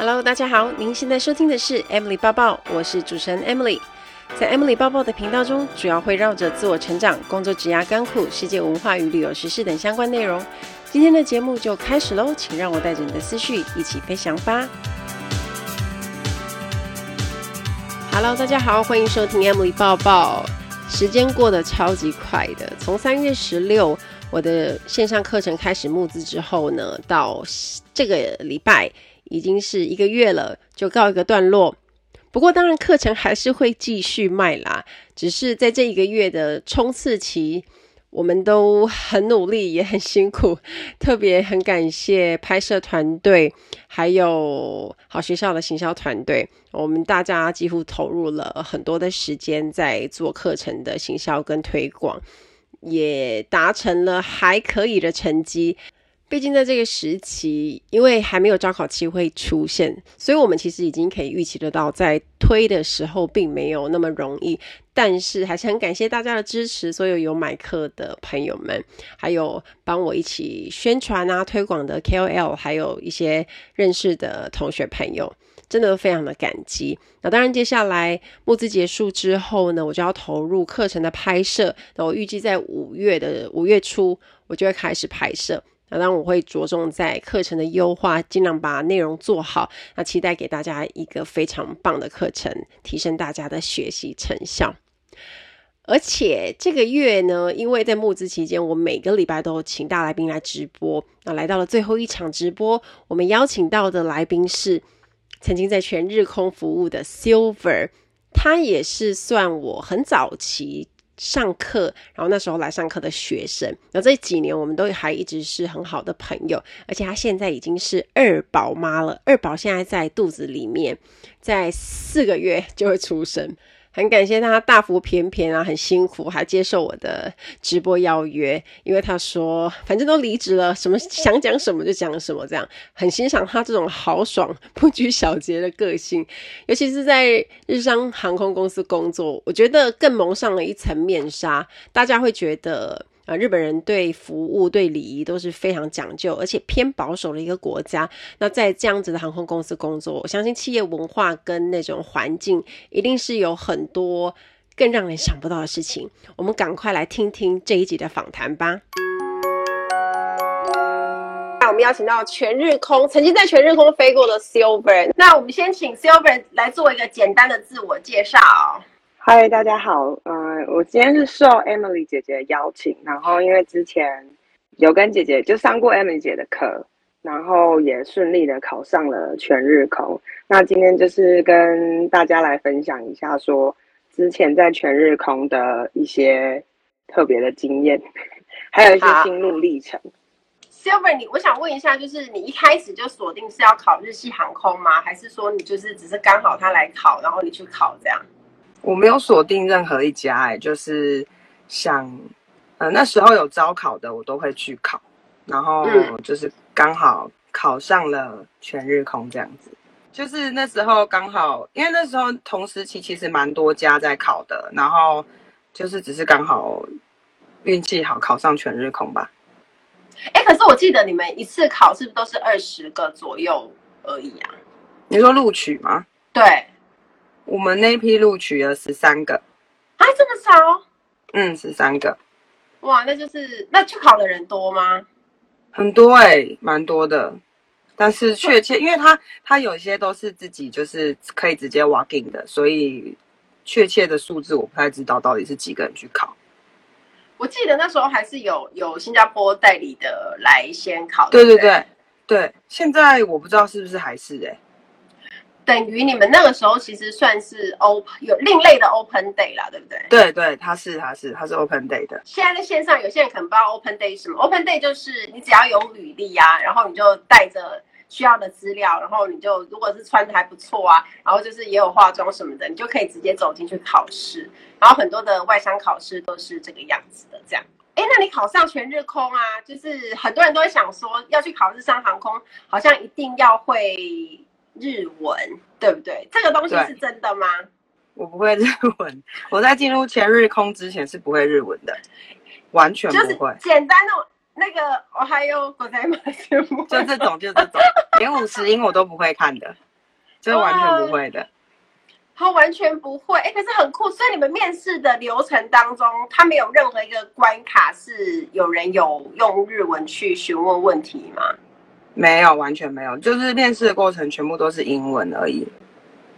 Hello，大家好，您现在收听的是 Emily 抱抱，我是主持人 Emily。在 Emily 抱抱的频道中，主要会绕着自我成长、工作、职涯、甘苦、世界文化与旅游时事等相关内容。今天的节目就开始喽，请让我带着你的思绪一起飞翔吧。Hello，大家好，欢迎收听 Emily 抱抱。时间过得超级快的，从三月十六我的线上课程开始募资之后呢，到这个礼拜已经是一个月了，就告一个段落。不过当然课程还是会继续卖啦，只是在这一个月的冲刺期。我们都很努力，也很辛苦，特别很感谢拍摄团队，还有好学校的行销团队。我们大家几乎投入了很多的时间在做课程的行销跟推广，也达成了还可以的成绩。毕竟在这个时期，因为还没有招考期会出现，所以我们其实已经可以预期得到，在推的时候并没有那么容易。但是还是很感谢大家的支持，所有有买课的朋友们，还有帮我一起宣传啊、推广的 KOL，还有一些认识的同学朋友，真的非常的感激。那当然，接下来募资结束之后呢，我就要投入课程的拍摄。那我预计在五月的五月初，我就会开始拍摄。那当然我会着重在课程的优化，尽量把内容做好。那期待给大家一个非常棒的课程，提升大家的学习成效。而且这个月呢，因为在募资期间，我每个礼拜都请大来宾来直播。那来到了最后一场直播，我们邀请到的来宾是曾经在全日空服务的 Silver，他也是算我很早期。上课，然后那时候来上课的学生，然后这几年我们都还一直是很好的朋友，而且她现在已经是二宝妈了，二宝现在在肚子里面，在四个月就会出生。很感谢他大腹便便啊，很辛苦，还接受我的直播邀约，因为他说反正都离职了，什么 想讲什么就讲什么，这样很欣赏他这种豪爽不拘小节的个性，尤其是在日商航空公司工作，我觉得更蒙上了一层面纱，大家会觉得。啊，日本人对服务、对礼仪都是非常讲究，而且偏保守的一个国家。那在这样子的航空公司工作，我相信企业文化跟那种环境，一定是有很多更让人想不到的事情。我们赶快来听听这一集的访谈吧。那我们邀请到全日空，曾经在全日空飞过的 Silver。那我们先请 Silver 来做一个简单的自我介绍。嗨，大家好，嗯、呃，我今天是受 Emily 姐姐的邀请，然后因为之前有跟姐姐就上过 Emily 姐的课，然后也顺利的考上了全日空。那今天就是跟大家来分享一下，说之前在全日空的一些特别的经验，还有一些心路历程。Silver，你我想问一下，就是你一开始就锁定是要考日系航空吗？还是说你就是只是刚好他来考，然后你去考这样？我没有锁定任何一家，哎，就是想，呃，那时候有招考的，我都会去考，然后就是刚好考上了全日空这样子，就是那时候刚好，因为那时候同时期其实蛮多家在考的，然后就是只是刚好运气好考上全日空吧。哎，可是我记得你们一次考是不是都是二十个左右而已啊？你说录取吗？对。我们那批录取了十三个，啊，这么少？嗯，十三个。哇，那就是那去考的人多吗？很多哎、欸，蛮多的。但是确切，因为他他有些都是自己就是可以直接 walk in 的，所以确切的数字我不太知道到底是几个人去考。我记得那时候还是有有新加坡代理的来先考。对对对对，现在我不知道是不是还是哎、欸。等于你们那个时候其实算是 open 有另类的 open day 啦，对不对？对对，它是他是它是 open day 的。现在在线上有些人可能不知道 open day 是什么，open day 就是你只要有履历啊，然后你就带着需要的资料，然后你就如果是穿的还不错啊，然后就是也有化妆什么的，你就可以直接走进去考试。然后很多的外商考试都是这个样子的，这样。哎，那你考上全日空啊？就是很多人都会想说要去考日商航空，好像一定要会。日文对不对？这个东西是真的吗？我不会日文，我在进入前日空之前是不会日文的，完全不会。就是简单的那个，我还有我在吗？就这种，就这种，连五十音我都不会看的。就是完全不会的。他完全不会，哎、欸，可是很酷。所以你们面试的流程当中，他没有任何一个关卡是有人有用日文去询问问题吗？没有，完全没有，就是面试的过程全部都是英文而已，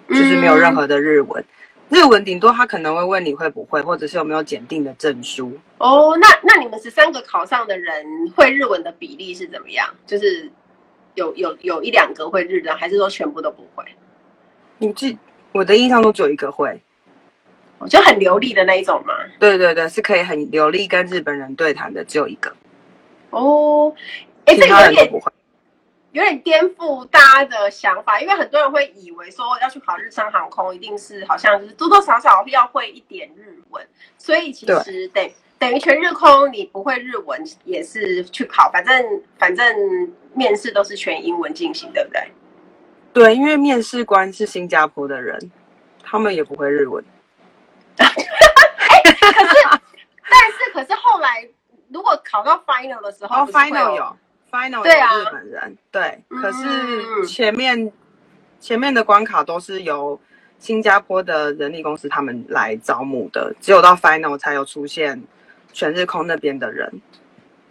就是没有任何的日文。嗯、日文顶多他可能会问你会不会，或者是有没有检定的证书。哦，那那你们十三个考上的人会日文的比例是怎么样？就是有有有一两个会日的，还是说全部都不会？你记。我的印象中只有一个会，就很流利的那一种嘛。对对对，是可以很流利跟日本人对谈的，只有一个。哦，哎，这个有点有点颠覆大家的想法，因为很多人会以为说要去考日商航空，一定是好像就是多多少少要会一点日文，所以其实等等于全日空你不会日文也是去考，反正反正面试都是全英文进行，对不对？对，因为面试官是新加坡的人，他们也不会日文。哎、欸，可是，但是，可是后来如果考到 final 的时候，哦，final 有 final 有日本人，对，可是前面、嗯、前面的关卡都是由新加坡的人力公司他们来招募的，只有到 final 才有出现全日空那边的人。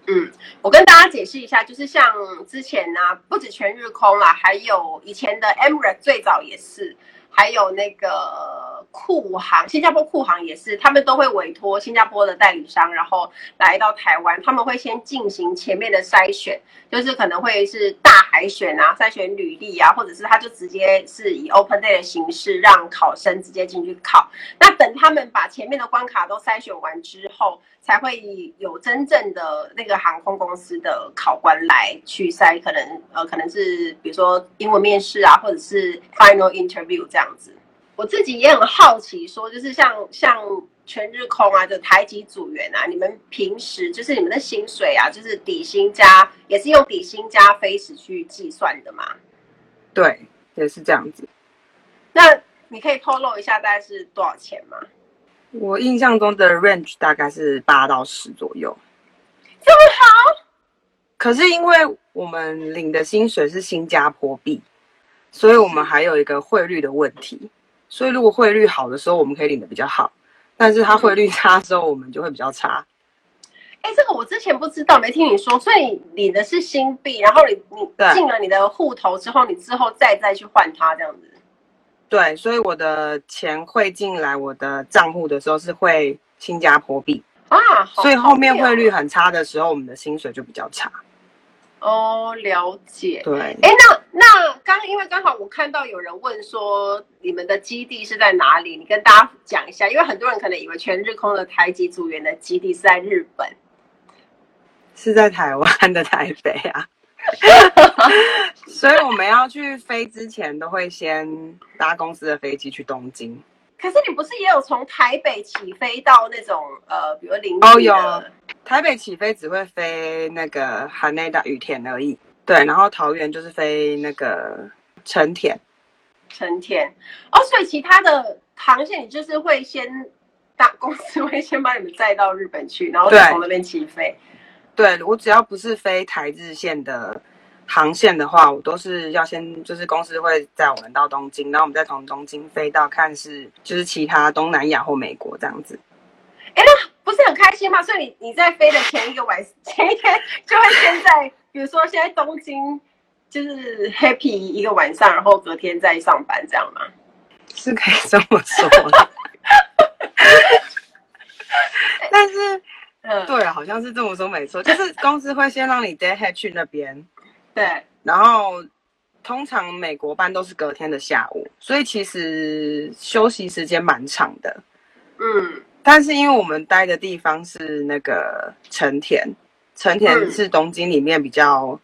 嗯，我跟大家解释一下，就是像之前呢、啊，不止全日空啦，还有以前的 Emirates 最早也是。还有那个酷航，新加坡酷航也是，他们都会委托新加坡的代理商，然后来到台湾，他们会先进行前面的筛选，就是可能会是大海选啊，筛选履历啊，或者是他就直接是以 open day 的形式让考生直接进去考。那等他们把前面的关卡都筛选完之后，才会有真正的那个航空公司的考官来去筛，可能呃可能是比如说英文面试啊，或者是 final interview 这样。子，我自己也很好奇，说就是像像全日空啊就台籍组员啊，你们平时就是你们的薪水啊，就是底薪加，也是用底薪加飞时去计算的吗？对，也是这样子。那你可以透露一下大概是多少钱吗？我印象中的 range 大概是八到十左右。这么好？可是因为我们领的薪水是新加坡币。所以我们还有一个汇率的问题，所以如果汇率好的时候，我们可以领的比较好，但是它汇率差的时候，我们就会比较差。哎、欸，这个我之前不知道，没听你说，所以你领的是新币，然后你你进了你的户头之后，你之后再再去换它这样子。对，所以我的钱汇进来我的账户的时候是汇新加坡币啊，所以后面汇率很差的时候，我们的薪水就比较差。哦，了解。对，哎，那那刚因为刚好我看到有人问说你们的基地是在哪里？你跟大家讲一下，因为很多人可能以为全日空的台籍组员的基地是在日本，是在台湾的台北啊。所以我们要去飞之前，都会先搭公司的飞机去东京。可是你不是也有从台北起飞到那种呃，比如林哦，有。台北起飞只会飞那个羽田羽田而已，对，然后桃园就是飞那个成田，成田。哦，所以其他的航线你就是会先大公司 会先把你们载到日本去，然后再从那边起飞。对，我只要不是飞台日线的。航线的话，我都是要先，就是公司会载我们到东京，然后我们再从东京飞到看是就是其他东南亚或美国这样子。哎，那不是很开心吗？所以你你在飞的前一个晚前一天就会先在，比如说现在东京就是 happy 一个晚上，然后隔天再上班这样吗？是可以这么说的，但是，嗯，对，好像是这么说没错，就是公司会先让你 day head 去那边。对，然后通常美国班都是隔天的下午，所以其实休息时间蛮长的。嗯，但是因为我们待的地方是那个成田，成田是东京里面比较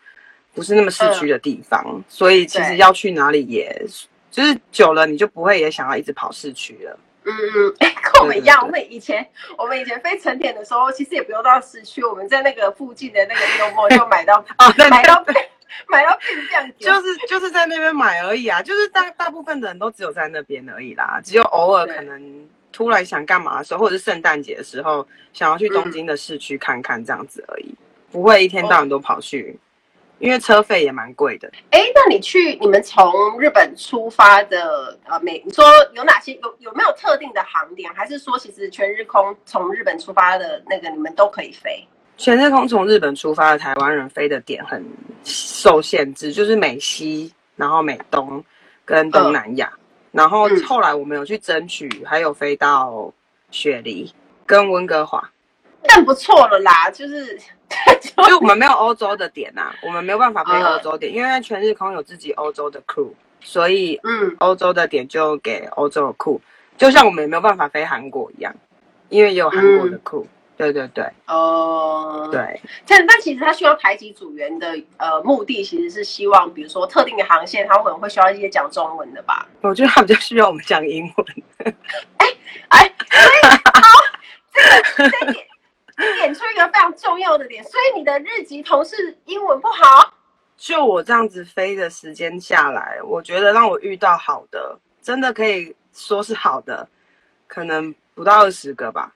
不是那么市区的地方，嗯、所以其实要去哪里也就是久了，你就不会也想要一直跑市区了。嗯嗯，哎，跟我们一样，我们以前我们以前飞成田的时候，其实也不用到市区，我们在那个附近的那个优摩就买到 啊，买到。买到变这样，就是就是在那边买而已啊，就是大大部分的人都只有在那边而已啦，只有偶尔可能突然想干嘛的时候，或者是圣诞节的时候想要去东京的市区看看这样子而已，不会一天到晚都跑去因为车费也蛮贵的。哎，那你去你们从日本出发的呃，美你说有哪些有有没有特定的航点，还是说其实全日空从日本出发的那个你们都可以飞？全日空从日本出发的台湾人飞的点很受限制，就是美西，然后美东跟东南亚。嗯、然后后来我们有去争取，还有飞到雪梨跟温哥华，但不错了啦，就是。就我们没有欧洲的点呐、啊，我们没有办法飞欧洲点，uh, 因为全日空有自己欧洲的 crew，所以嗯，欧洲的点就给欧洲的 crew，就像我们也没有办法飞韩国一样，因为也有韩国的 crew，、嗯、对对对，哦，uh, 对，但但其实他需要台籍组员的呃目的，其实是希望，比如说特定的航线，他可能会需要一些讲中文的吧？我觉得他比较需要我们讲英文。哎 哎，好，这个这点。你点出一个非常重要的点，所以你的日籍同事英文不好。就我这样子飞的时间下来，我觉得让我遇到好的，真的可以说是好的，可能不到二十个吧。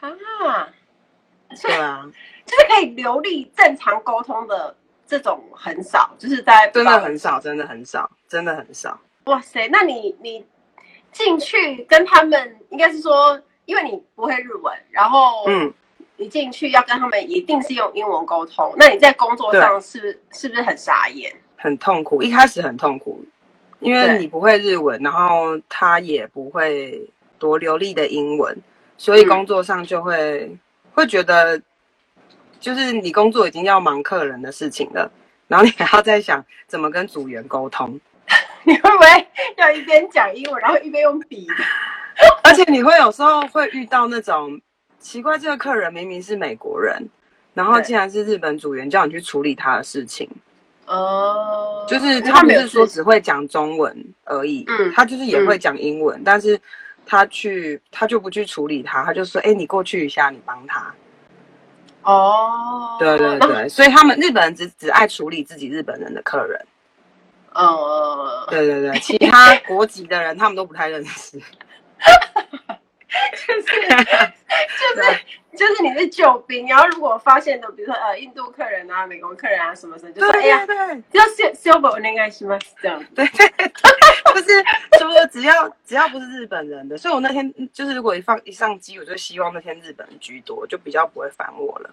啊，对啊，就是可以流利正常沟通的这种很少，就是在真的很少，真的很少，真的很少。哇塞，那你你进去跟他们，应该是说，因为你不会日文，然后嗯。你进去要跟他们一定是用英文沟通，那你在工作上是不是是不是很傻眼？很痛苦，一开始很痛苦，因为你不会日文，然后他也不会多流利的英文，所以工作上就会、嗯、会觉得，就是你工作已经要忙客人的事情了，然后你还要在想怎么跟组员沟通，你会不会要一边讲英文，然后一边用笔？而且你会有时候会遇到那种。奇怪，这个客人明明是美国人，然后竟然是日本组员叫你去处理他的事情。哦，就是他不是说只会讲中文而已，嗯，他就是也会讲英文，嗯，但是他去他就不去处理他，他就说：“哎，你过去一下，你帮他。”哦，对对对，所以他们日本人只只爱处理自己日本人的客人。哦，对对对，其他国籍的人他们都不太认识。就是就是就是你是救兵，然后如果发现的，比如说呃印度客人啊、美国客人啊什么什么，就说哎呀，要 silver 应该是吗？这样对，就是说只要只要不是日本人的，所以我那天就是如果一放一上机，我就希望那天日本人居多，就比较不会烦我了。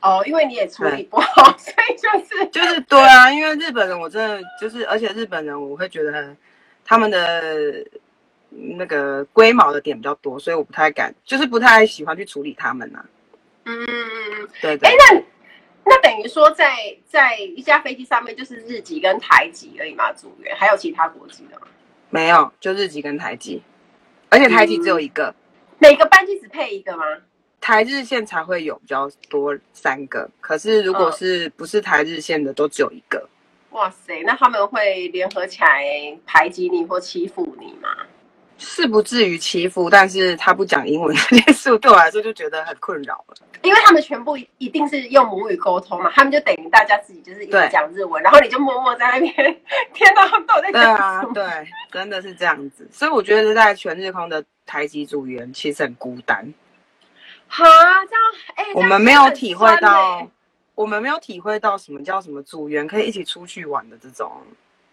哦，因为你也处理不好，所以就是 就是对啊，因为日本人我真的就是，而且日本人我会觉得他们的。那个龟毛的点比较多，所以我不太敢，就是不太喜欢去处理他们呐、啊。嗯嗯嗯嗯，对对。哎，那那等于说在，在在一架飞机上面就是日籍跟台籍而已嘛，组员还有其他国籍的吗？没有，就日籍跟台籍，而且台籍只有一个。嗯、每个班机只配一个吗？台日线才会有比较多三个，可是如果是不是台日线的，都只有一个。哇塞，那他们会联合起来排挤你或欺负你吗？是不至于欺负，但是他不讲英文这件事，对我来说就觉得很困扰了。因为他们全部一定是用母语沟通嘛，他们就等于大家自己就是一直讲日文，然后你就默默在那边天哪他们都在讲。对啊，对，真的是这样子。所以我觉得在全日空的台籍组员其实很孤单。哈，这样，哎、欸，我们没有体会到，我们没有体会到什么叫什么组员可以一起出去玩的这种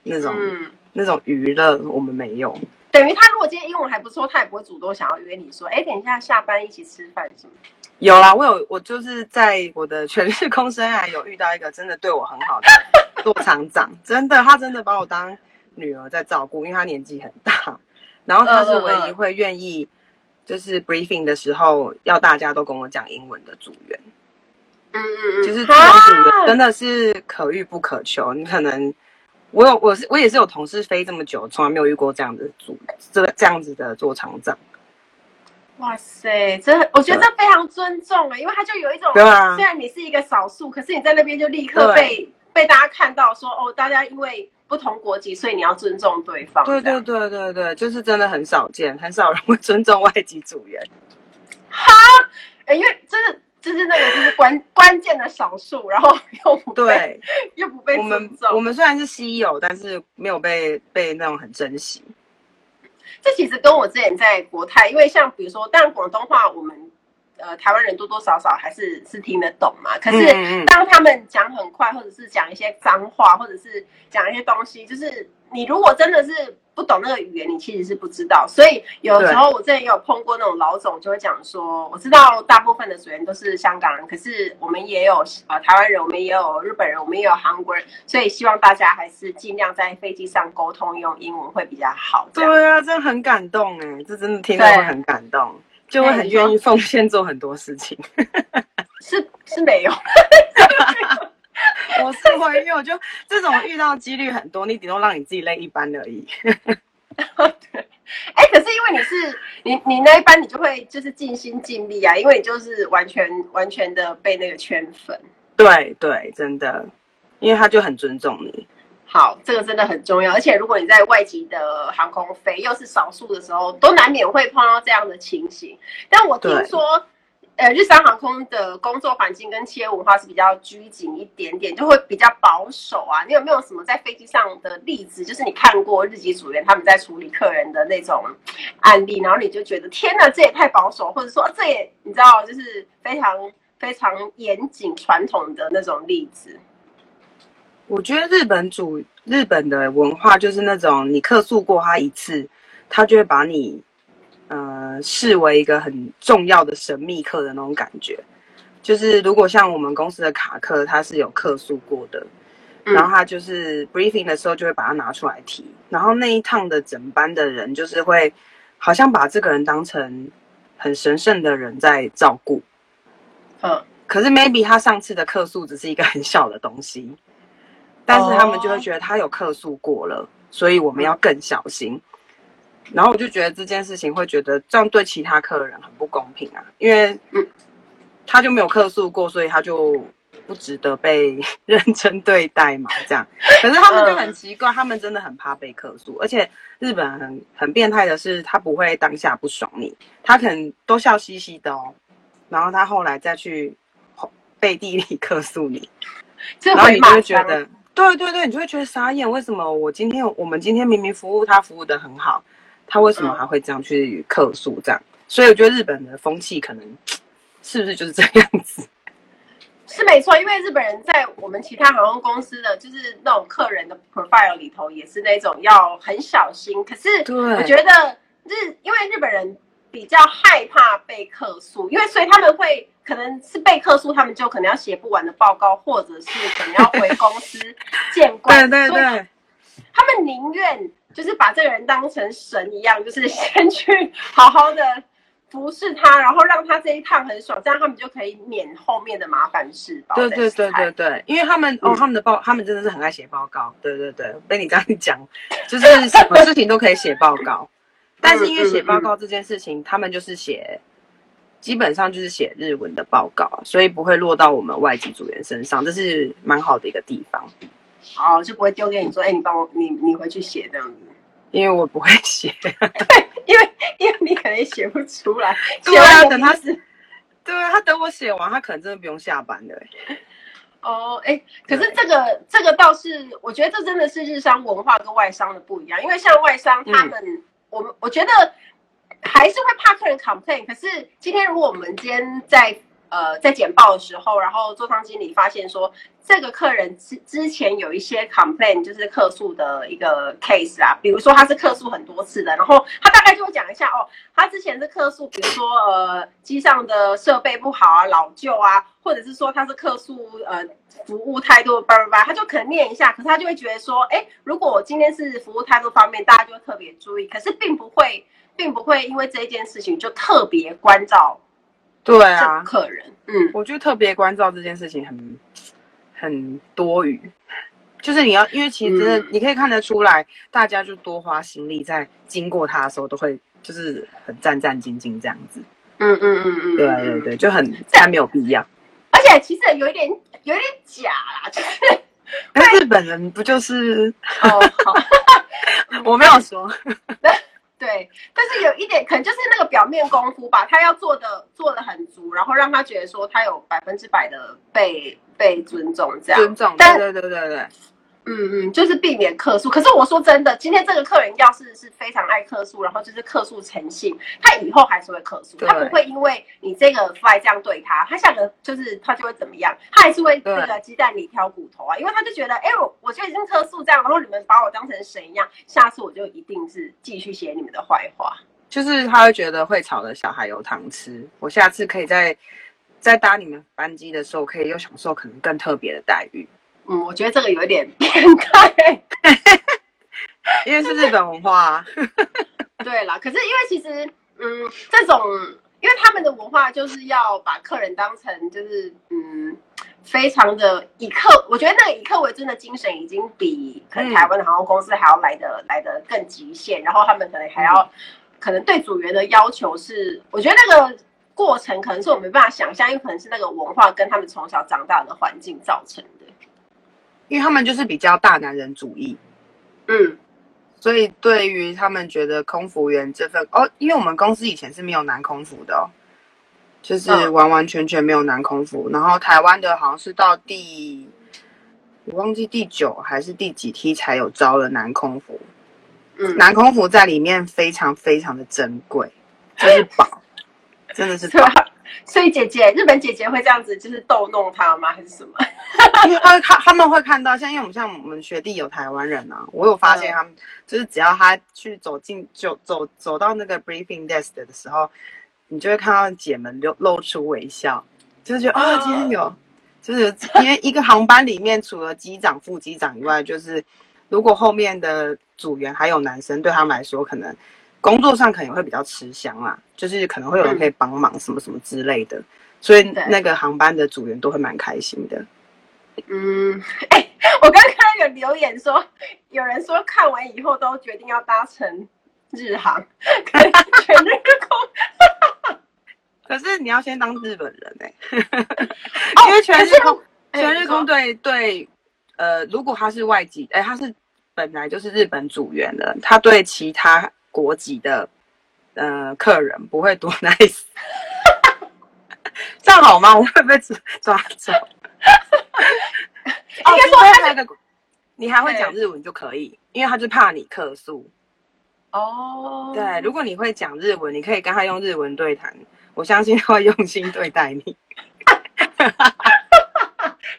那种、嗯、那种娱乐，我们没有。等于他如果今天英文还不错，他也不会主动想要约你说，哎，等一下下班一起吃饭什么？有啦，我有，我就是在我的全日空生涯有遇到一个真的对我很好的座舱长，真的，他真的把我当女儿在照顾，因为他年纪很大，然后他是唯一会愿意就是 briefing 的时候要大家都跟我讲英文的组员。嗯嗯嗯，就是这种组员真的是可遇不可求，你可能。我有，我是我也是有同事飞这么久，从来没有遇过这样的组，这这样子的做厂长。哇塞，这我觉得这非常尊重哎，因为他就有一种，对啊，虽然你是一个少数，可是你在那边就立刻被被大家看到说，哦，大家因为不同国籍，所以你要尊重对方。对对对对对，就是真的很少见，很少人会尊重外籍组员。哈，哎，因为真的。就是那个，就是关关键的少数，然后又不被对，又不被。我们我们虽然是稀有，但是没有被被那种很珍惜。这其实跟我之前在国泰，因为像比如说，当然广东话我们呃台湾人多多少少还是是听得懂嘛。可是当他们讲很快，或者是讲一些脏话，或者是讲一些东西，就是你如果真的是。不懂那个语言，你其实是不知道。所以有时候我之前也有碰过那种老总，就会讲说，我知道大部分的组员都是香港人，可是我们也有呃台湾人，我们也有日本人，我们也有韩国人，所以希望大家还是尽量在飞机上沟通用英文会比较好。对啊，这很感动哎，这真的听到会很感动，就会很愿意奉献做很多事情。是是没有。我是会，因为我就这种遇到几率很多，你顶多让你自己累一班而已。对，哎，可是因为你是你你那一班，你就会就是尽心尽力啊，因为你就是完全完全的被那个圈粉。对对，真的，因为他就很尊重你。好，这个真的很重要，而且如果你在外籍的航空飞，又是少数的时候，都难免会碰到这样的情形。但我听说。呃，日商航空的工作环境跟企业文化是比较拘谨一点点，就会比较保守啊。你有没有什么在飞机上的例子？就是你看过日籍组员他们在处理客人的那种案例，然后你就觉得天哪，这也太保守，或者说这也你知道，就是非常非常严谨传统的那种例子。我觉得日本主日本的文化就是那种，你客诉过他一次，他就会把你。呃，视为一个很重要的神秘客的那种感觉，就是如果像我们公司的卡克，他是有客诉过的，嗯，然后他就是 briefing 的时候就会把它拿出来提，然后那一趟的整班的人就是会好像把这个人当成很神圣的人在照顾，嗯，可是 maybe 他上次的客诉只是一个很小的东西，但是他们就会觉得他有客诉过了，所以我们要更小心。然后我就觉得这件事情会觉得这样对其他客人很不公平啊，因为嗯，他就没有客诉过，所以他就不值得被认真对待嘛，这样。可是他们就很奇怪，他们真的很怕被客诉，而且日本很很变态的是，他不会当下不爽你，他可能都笑嘻嘻的哦，然后他后来再去背地里客诉你，然后你就会觉得，对对对，你就会觉得傻眼，为什么我今天我们今天明明服务他服务的很好。他为什么还会这样去客诉？这样，所以我觉得日本的风气可能是不是就是这样子？是没错，因为日本人在我们其他航空公司的就是那种客人的 profile 里头，也是那种要很小心。可是我觉得日，因为日本人比较害怕被客诉，因为所以他们会可能是被客诉，他们就可能要写不完的报告，或者是可能要回公司 见官。对对对，他们宁愿。就是把这个人当成神一样，就是先去好好的服侍他，然后让他这一趟很爽，这样他们就可以免后面的麻烦事。对对对对对，因为他们、嗯、哦，他们的报，他们真的是很爱写报告。对对对，被你这样讲，就是什么事情都可以写报告。但是因为写报告这件事情，他们就是写，基本上就是写日文的报告，所以不会落到我们外籍组员身上，这是蛮好的一个地方。好，就不会丢给你说，哎、欸，你帮我，你你回去写这样子。因为我不会写，对，因为因为你可能也写不出来。对啊，等他是，对啊，他等我写完，他可能真的不用下班了。哦，哎，可是这个这个倒是，我觉得这真的是日商文化跟外商的不一样。因为像外商，他们，嗯、我们我觉得还是会怕客人 complain。可是今天如果我们今天在。呃，在简报的时候，然后座舱经理发现说，这个客人之之前有一些 complain，就是客诉的一个 case 啊，比如说他是客诉很多次的，然后他大概就会讲一下哦，他之前是客诉，比如说呃机上的设备不好啊、老旧啊，或者是说他是客诉呃服务态度叭叭叭，他就可能念一下，可是他就会觉得说，哎，如果我今天是服务态度方面，大家就特别注意，可是并不会，并不会因为这一件事情就特别关照。对啊，客人，嗯，我觉得特别关照这件事情很很多余，就是你要，因为其实真的你可以看得出来，嗯、大家就多花心力在经过他的时候，都会就是很战战兢兢这样子。嗯嗯嗯嗯，对对对，就很但没有必要。而且其实有一点有一点假啦，就是那日本人不就是？哦，好，我没有说。对，但是有一点可能就是那个表面功夫吧，他要做的做的很足，然后让他觉得说他有百分之百的被被尊重这样。尊重，对对对对对。嗯嗯，就是避免客诉。可是我说真的，今天这个客人要是是非常爱客诉，然后就是客诉诚信，他以后还是会客诉，他不会因为你这个 fly 这样对他，他下个就是他就会怎么样，他还是会这个鸡蛋里挑骨头啊，因为他就觉得，哎，我我就已经客诉这样，然后你们把我当成神一样，下次我就一定是继续写你们的坏话。就是他会觉得会吵的小孩有糖吃，我下次可以在在搭你们班机的时候，可以又享受可能更特别的待遇。嗯，我觉得这个有点变态，因为是日本文化啊。对啦，可是因为其实，嗯，这种，因为他们的文化就是要把客人当成就是，嗯，非常的以客，我觉得那个以客为尊的精神，已经比可能台湾的航空公司还要来的、嗯、来的更极限。然后他们可能还要，嗯、可能对组员的要求是，我觉得那个过程可能是我没办法想象，因为可能是那个文化跟他们从小长大的环境造成的。因为他们就是比较大男人主义，嗯，所以对于他们觉得空服员这份哦，因为我们公司以前是没有男空服的哦，就是完完全全没有男空服。嗯、然后台湾的好像是到第我忘记第九还是第几梯才有招了男空服，嗯，男空服在里面非常非常的珍贵，就是宝，真的是宝。所以姐姐，日本姐姐会这样子，就是逗弄他吗？还是什么？因为他他他们会看到，像因为我们像我们学弟有台湾人啊，我有发现他们，嗯、就是只要他去走进就走走到那个 briefing desk 的时候，你就会看到姐们露露出微笑，就是觉得啊、哦，今天有，就是因为一个航班里面除了机长、副机长以外，就是如果后面的组员还有男生，对他们来说可能。工作上可能会比较吃香啦，就是可能会有人可以帮忙什么什么之类的，嗯、所以那个航班的组员都会蛮开心的。嗯，哎、欸，我刚刚看到有留言说，有人说看完以后都决定要搭乘日航，全日空。可是你要先当日本人哎、欸，因为全日空，欸、全日空对对，呃，如果他是外籍，哎、欸，他是本来就是日本组员的，他对其他。国籍的呃客人不会多 nice，这样好吗？我会不会抓走？应该说他那个，你还会讲日文就可以，因为他就怕你客诉。哦，对，如果你会讲日文，你可以跟他用日文对谈，我相信他会用心对待你。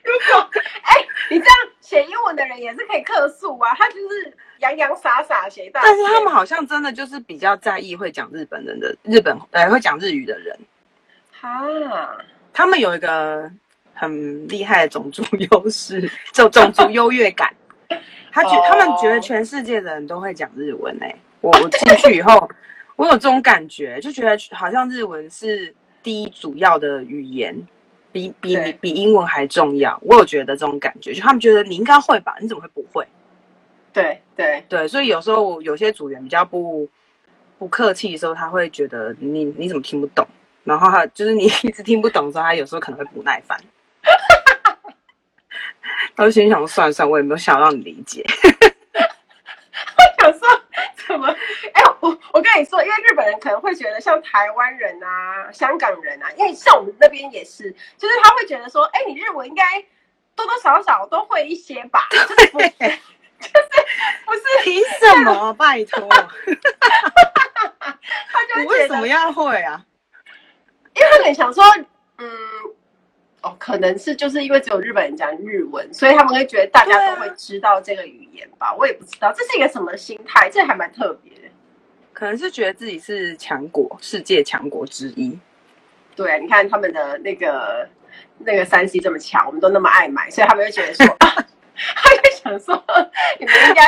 如果哎，你这样写英文的人也是可以客诉啊，他就是。洋洋洒洒写大，但是他们好像真的就是比较在意会讲日本人的日本呃会讲日语的人，哈，他们有一个很厉害的种族 优势，种种族优越感。他觉他们觉得全世界的人都会讲日文哎、欸，我我进去以后，我有这种感觉，就觉得好像日文是第一主要的语言，比比比英文还重要。我有觉得这种感觉，就他们觉得你应该会吧，你怎么会不会？对对对，所以有时候有些组员比较不不客气的时候，他会觉得你你怎么听不懂，然后他就是你 一直听不懂的时候，他有时候可能会不耐烦。他就心想算了算了，我也没有想让你理解。我想说怎么？哎，我我跟你说，因为日本人可能会觉得像台湾人啊、香港人啊，因为像我们那边也是，就是他会觉得说，哎，你日文应该多多少少都会一些吧？就是不。就是不是凭什么？拜托，他就你为什么要会啊？因为他很想说，嗯，哦，可能是就是因为只有日本人讲日文，所以他们会觉得大家都会知道这个语言吧？啊、我也不知道这是一个什么心态，这还蛮特别的。可能是觉得自己是强国，世界强国之一。对啊，你看他们的那个那个三 C 这么强，我们都那么爱买，所以他们会觉得说。他就想说，你们应该，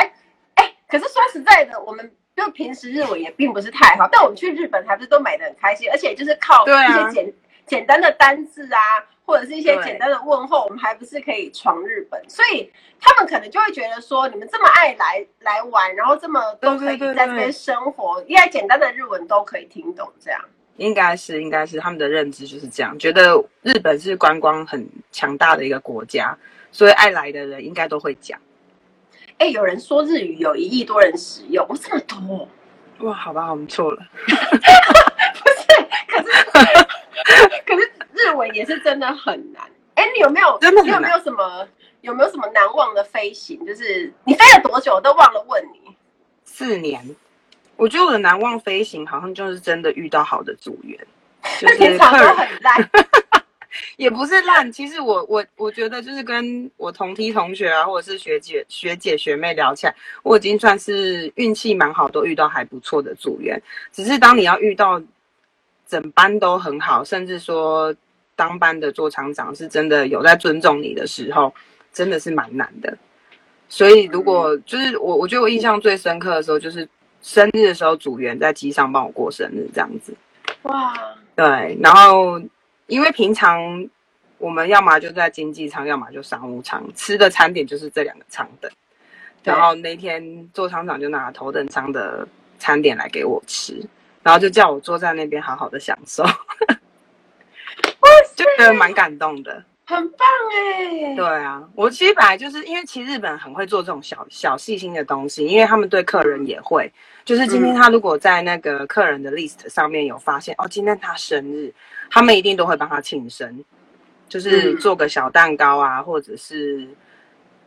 哎、欸，可是说实在的，我们就平时日文也并不是太好，但我们去日本还不是都买的很开心，而且就是靠一些简、啊、简单的单字啊，或者是一些简单的问候，我们还不是可以闯日本，所以他们可能就会觉得说，你们这么爱来来玩，然后这么都可以在这边生活，应该简单的日文都可以听懂，这样应该是应该是他们的认知就是这样，觉得日本是观光很强大的一个国家。所以爱来的人应该都会讲。哎、欸，有人说日语有一亿多人使用，哇，这么多！哇，好吧，我们错了。不是，可是 可是日文也是真的很难。哎、欸，你有没有？真的。你有没有什么有没有什么难忘的飞行？就是你飞了多久，我都忘了问你。四年，我觉得我的难忘飞行好像就是真的遇到好的组员，就是常都很烂，也不是烂。其实我我我觉得就是跟我同梯同学啊，或者是学姐学姐学妹聊起来，我已经算是运气蛮好，都遇到还不错的组员。只是当你要遇到整班都很好，甚至说当班的做厂长是真的有在尊重你的时候，真的是蛮难的。所以，如果就是我，我觉得我印象最深刻的时候，就是生日的时候，组员在机上帮我过生日，这样子。哇，对。然后，因为平常我们要么就在经济舱，要么就商务舱，吃的餐点就是这两个舱等。然后那天做厂长就拿头等舱的餐点来给我吃，然后就叫我坐在那边好好的享受，就觉得蛮感动的。很棒哎！对啊，我其实本来就是因为其实日本很会做这种小小细心的东西，因为他们对客人也会，就是今天他如果在那个客人的 list 上面有发现、嗯、哦，今天他生日，他们一定都会帮他庆生，就是做个小蛋糕啊，嗯、或者是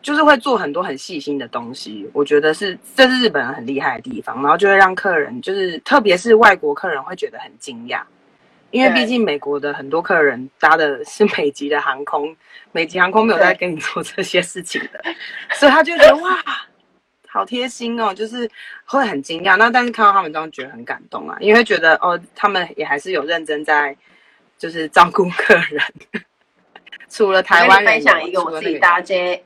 就是会做很多很细心的东西。我觉得是这是日本人很厉害的地方，然后就会让客人就是特别是外国客人会觉得很惊讶。因为毕竟美国的很多客人搭的是美籍的航空，美籍航空没有在跟你做这些事情的，所以他就觉得哇，好贴心哦，就是会很惊讶。那但是看到他们这样觉得很感动啊，因为觉得哦，他们也还是有认真在，就是照顾客人。除了台湾人，分享一个我自己搭 J，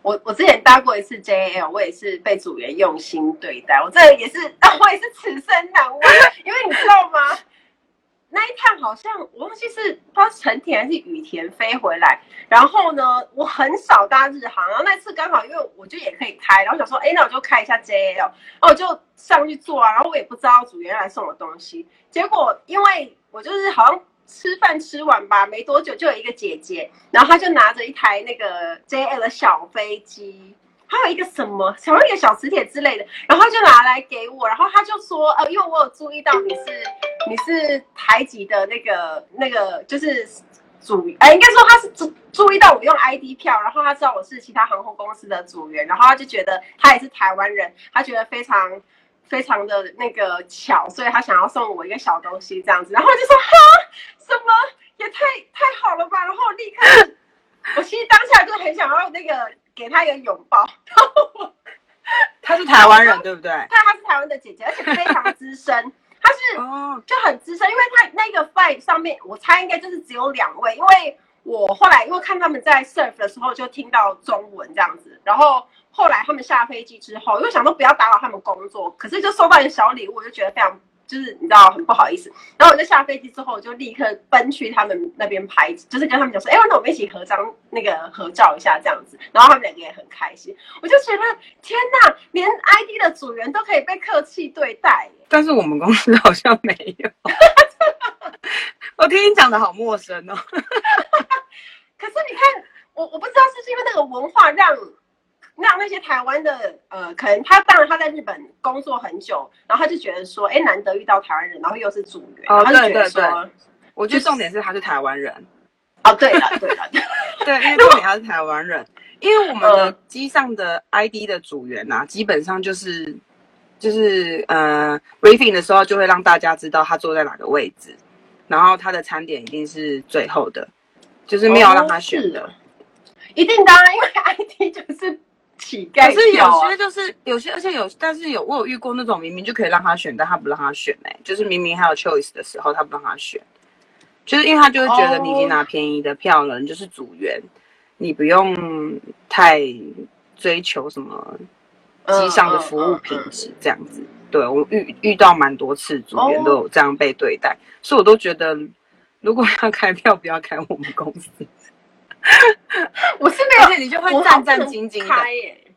我我之前搭过一次 JAL，我也是被组员用心对待，我这也是，我也是此生难忘，因为你知道吗？那一趟好像我忘记是不知道成田还是羽田飞回来，然后呢，我很少搭日航，然后那次刚好因为我就也可以开，然后想说，哎，那我就开一下 JL，然后我就上去坐啊，然后我也不知道组员来送我东西，结果因为我就是好像吃饭吃完吧，没多久就有一个姐姐，然后她就拿着一台那个 JL 的小飞机。还有一个什么，想要一个小磁铁之类的，然后就拿来给我，然后他就说，呃，因为我有注意到你是你是台籍的那个那个就是组，哎，应该说他是注注意到我用 ID 票，然后他知道我是其他航空公司的组员，然后他就觉得他也是台湾人，他觉得非常非常的那个巧，所以他想要送我一个小东西这样子，然后就说哈，什么也太太好了吧，然后立刻，我其实当下就很想要那个。给他一个拥抱，他是台湾人对不对？对，他是台湾的姐姐，而且非常资深。他是就很资深，因为他那个 flight 上面，我猜应该就是只有两位。因为我后来因为看他们在 surf 的时候，就听到中文这样子。然后后来他们下飞机之后，因为想说不要打扰他们工作，可是就收到一个小礼物，我就觉得非常。就是你知道很不好意思，然后我就下飞机之后，我就立刻奔去他们那边拍，就是跟他们讲说，哎，那我们一起合张那个合照一下这样子，然后他们两个也很开心，我就觉得天哪，连 ID 的组员都可以被客气对待，但是我们公司好像没有，我听你讲的好陌生哦，可是你看，我我不知道是不是因为那个文化让。让那些台湾的，呃，可能他当然他在日本工作很久，然后他就觉得说，哎，难得遇到台湾人，然后又是组员，哦、然后他就觉得说，我觉得重点是他是台湾人。哦，对了，对了，对，因为重点他是台湾人，因为我们的机上的 ID 的组员呐、啊，基本上就是就是呃 briefing 的时候就会让大家知道他坐在哪个位置，然后他的餐点一定是最后的，就是没有让他选的，哦、一定的、啊，因为 ID 就是。乞丐、啊、可是有些就是有些，而且有，但是有我有遇过那种明明就可以让他选，但他不让他选哎、欸，就是明明还有 choice 的时候，他不让他选，就是因为他就会觉得你已经拿便宜的票了，oh. 你就是组员，你不用太追求什么机上的服务品质这样子。Uh, uh, uh, uh. 对我遇遇到蛮多次组员都有这样被对待，oh. 所以我都觉得如果要开票，不要开我们公司。我是没有，而且你就会战战兢兢的。开耶，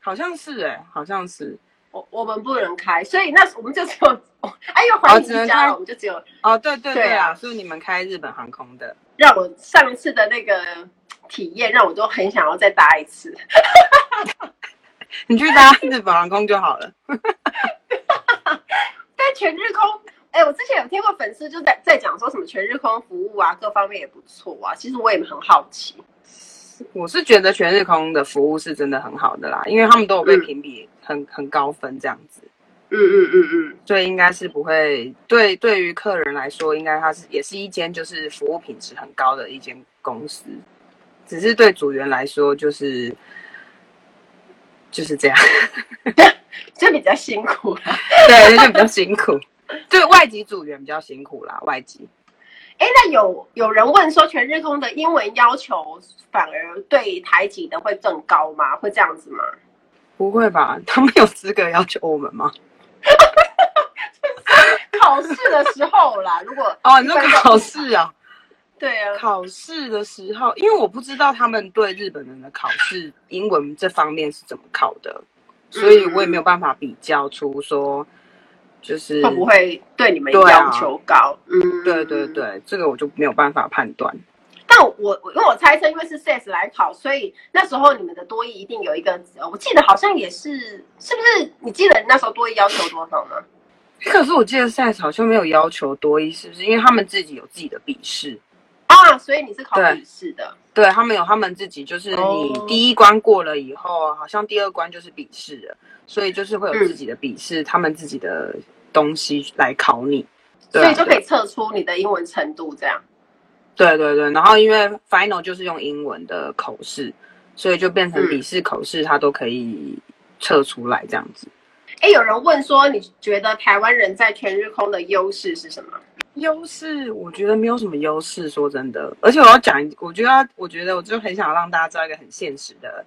好像是哎，好像是。我我们不能开，所以那我们就只有 哎呦，环球家了，我们就只有哦，对对对啊，所以你们开日本航空的，让我上次的那个体验让我都很想要再搭一次，你去搭日本航空就好了，但全日空。哎、欸，我之前有听过粉丝就在在讲说什么全日空服务啊，各方面也不错啊。其实我也很好奇，我是觉得全日空的服务是真的很好的啦，因为他们都有被评比很、嗯、很高分这样子。嗯嗯嗯嗯，所以应该是不会对对于客人来说，应该它是也是一间就是服务品质很高的一间公司，只是对组员来说就是就是这样，就比较辛苦了。对，就比较辛苦。对 外籍组员比较辛苦啦，外籍。哎，那有有人问说，全日空的英文要求反而对台籍的会更高吗？会这样子吗？不会吧？他们有资格要求我们吗？考试的时候啦，如果哦，你说考试啊？对啊，考试的时候，因为我不知道他们对日本人的考试英文这方面是怎么考的，所以我也没有办法比较出说，就是会不会对你们要求高？啊、嗯，对对对，这个我就没有办法判断。但我因为我猜测，因为是 SAS 来考，所以那时候你们的多一一定有一个，我记得好像也是，是不是？你记得你那时候多一要求多少呢？可是我记得 SAS 好像没有要求多一，是不是？因为他们自己有自己的笔试啊，所以你是考笔试的。对，他们有他们自己，就是你第一关过了以后，好像第二关就是笔试了，所以就是会有自己的笔试，嗯、他们自己的东西来考你，所以就可以测出你的英文程度这样。对对对，然后因为 final 就是用英文的口试，所以就变成笔试、口试，它都可以测出来这样子。哎，有人问说，你觉得台湾人在全日空的优势是什么？优势，我觉得没有什么优势，说真的。而且我要讲，我觉得，我觉得，我就很想让大家知道一个很现实的，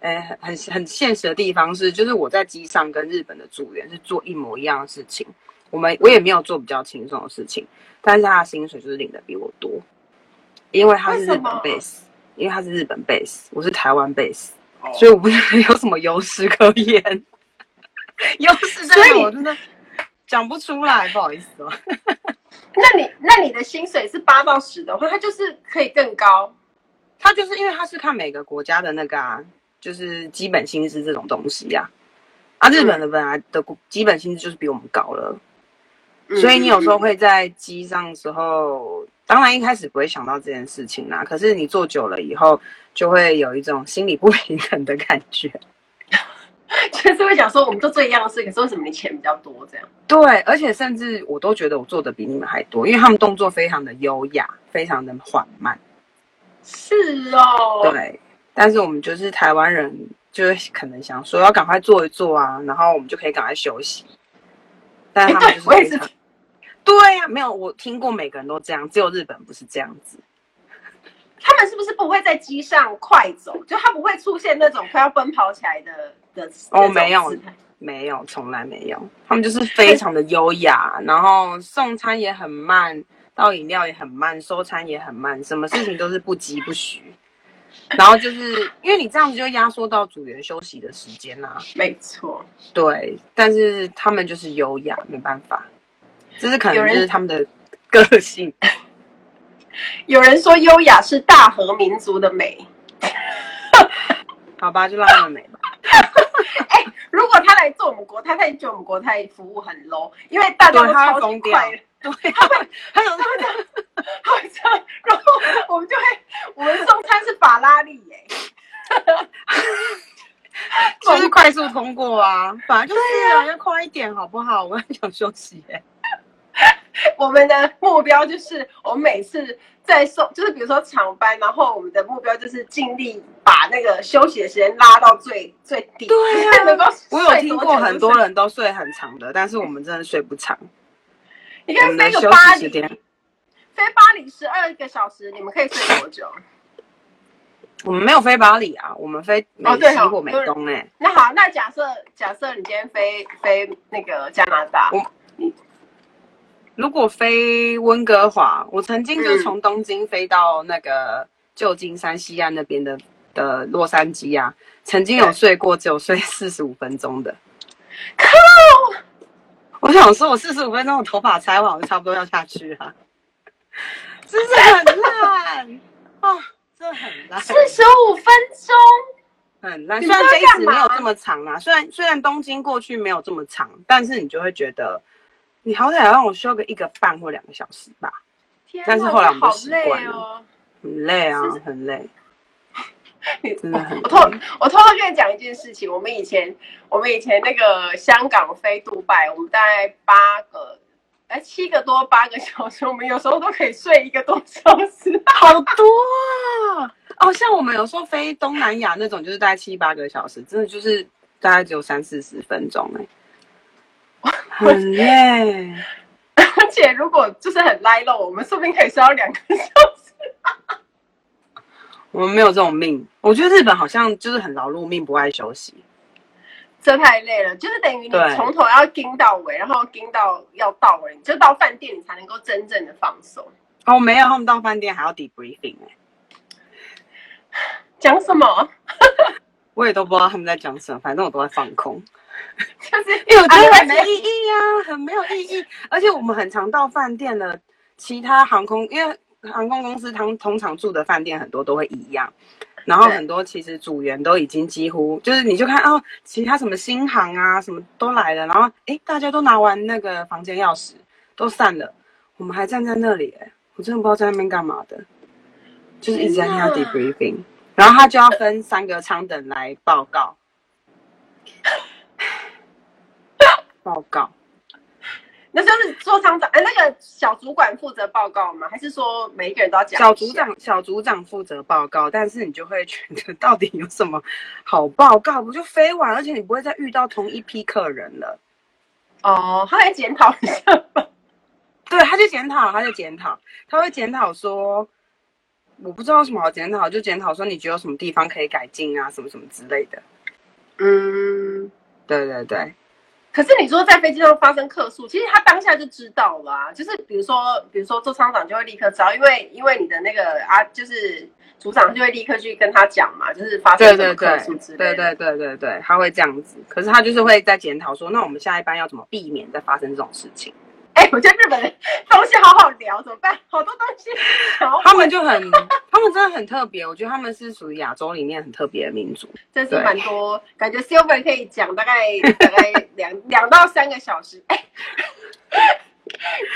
哎，很很很现实的地方是，就是我在机上跟日本的组员是做一模一样的事情，我们我也没有做比较轻松的事情，但是他的薪水就是领的比我多，因为他是日本 base，因为他是日本 base，我是台湾 base，所以我不觉得有什么优势可言。优势在哪？我真的讲不出来，不好意思哦。那你那你的薪水是八到十的话，它就是可以更高。它就是因为它是看每个国家的那个啊，就是基本薪资这种东西呀。啊，日本的本来的基本薪资就是比我们高了，所以你有时候会在机上的时候，当然一开始不会想到这件事情啦。可是你做久了以后，就会有一种心理不平衡的感觉。就是会想说，我们都做一样的事，可是为什么你钱比较多？这样对，而且甚至我都觉得我做的比你们还多，因为他们动作非常的优雅，非常的缓慢。是哦，对。但是我们就是台湾人，就是可能想说要赶快做一做啊，然后我们就可以赶快休息。但他们就是对呀、啊，没有我听过每个人都这样，只有日本不是这样子。他们是不是不会在机上快走？就他不会出现那种快要奔跑起来的的哦，没有，没有，从来没有。他们就是非常的优雅，然后送餐也很慢，倒饮料也很慢，收餐也很慢，什么事情都是不疾不徐。然后就是因为你这样子就压缩到组员休息的时间啦、啊。没错，对，但是他们就是优雅，没办法，这是可能就是他们的个性。有人说优雅是大和民族的美，好吧，就让他们美吧。哎、欸，如果他来做我们国泰，他觉得我们国泰服务很 low，因为大家都超级快，对，他会，他有他会这样，他会这样，然后我们就会，我们送餐是法拉利耶，就是快速通过啊，反正就是啊，要快一点好不好？我很想休息耶。我们的目标就是，我们每次在送，就是比如说长班，然后我们的目标就是尽力把那个休息的时间拉到最最低。对啊，我有听过很多人都睡很长的，但是我们真的睡不长。你看飞个巴黎，飞巴黎十二个小时，你们可以睡多久？我们没有飞巴黎啊，我们飞美西或美东哎。那好，那假设假设你今天飞飞那个加拿大。如果飞温哥华，我曾经就从东京飞到那个旧金山西岸那边的的洛杉矶啊，曾经有睡过，只有睡四十五分钟的。靠！我想说，我四十五分钟，我头发拆完，我就差不多要下去 了。真是很烂啊！这很烂。四十五分钟，很烂。虽然飞时没有这么长啊，虽然虽然东京过去没有这么长，但是你就会觉得。你好歹让我休个一个半或两个小时吧，但是后来我们习惯了，很累啊，很累。真的很我偷我偷偷跟你讲一件事情，我们以前我们以前那个香港飞杜拜，我们大概八个哎七个多八个小时，我们有时候都可以睡一个多小时，好多啊！哦，像我们有时候飞东南亚那种，就是大概七八个小时，真的就是大概只有三四十分钟哎，很累。而且如果就是很赖漏，我们说不定可以睡到两个小时。我们没有这种命，我觉得日本好像就是很劳碌命，不爱休息，这太累了，就是等于你从头要盯到尾，然后盯到要到尾，你就到饭店你才能够真正的放松。哦，没有，他们到饭店还要 debriefing 哎，讲什么？我也都不知道他们在讲什么，反正我都在放空，就是因为我觉得很没意义啊，很没有意义，而且我们很常到饭店的其他航空，因为。航空公司通通常住的饭店很多都会一样，然后很多其实组员都已经几乎就是你就看哦，其他什么新航啊什么都来了，然后哎大家都拿完那个房间钥匙都散了，我们还站在那里哎，我真的不知道在那边干嘛的，就是一直在听他 debriefing，然后他就要分三个舱等来报告，报告。那就是做舱长，哎，那个小主管负责报告吗？还是说每一个人都要讲？小组长，小组长负责报告，但是你就会觉得到底有什么好报告？不就飞完，而且你不会再遇到同一批客人了。哦，他来检讨一下吧。对，他就检讨，他就检讨，他会检讨说，我不知道什么好检讨，就检讨说你觉得有什么地方可以改进啊，什么什么之类的。嗯，对对对。可是你说在飞机上发生客诉，其实他当下就知道了啊。就是比如说，比如说做舱长就会立刻知道，因为因为你的那个啊，就是组长就会立刻去跟他讲嘛，就是发生什么客诉之类的。对对对对对，他会这样子。可是他就是会在检讨说，那我们下一班要怎么避免再发生这种事情？哎、欸，我觉得日本人东西好好聊，怎么办？好多东西，他们就很，他们真的很特别。我觉得他们是属于亚洲里面很特别的民族，真是蛮多感觉。Silver 可以讲大概大概两两到三个小时。哎、欸，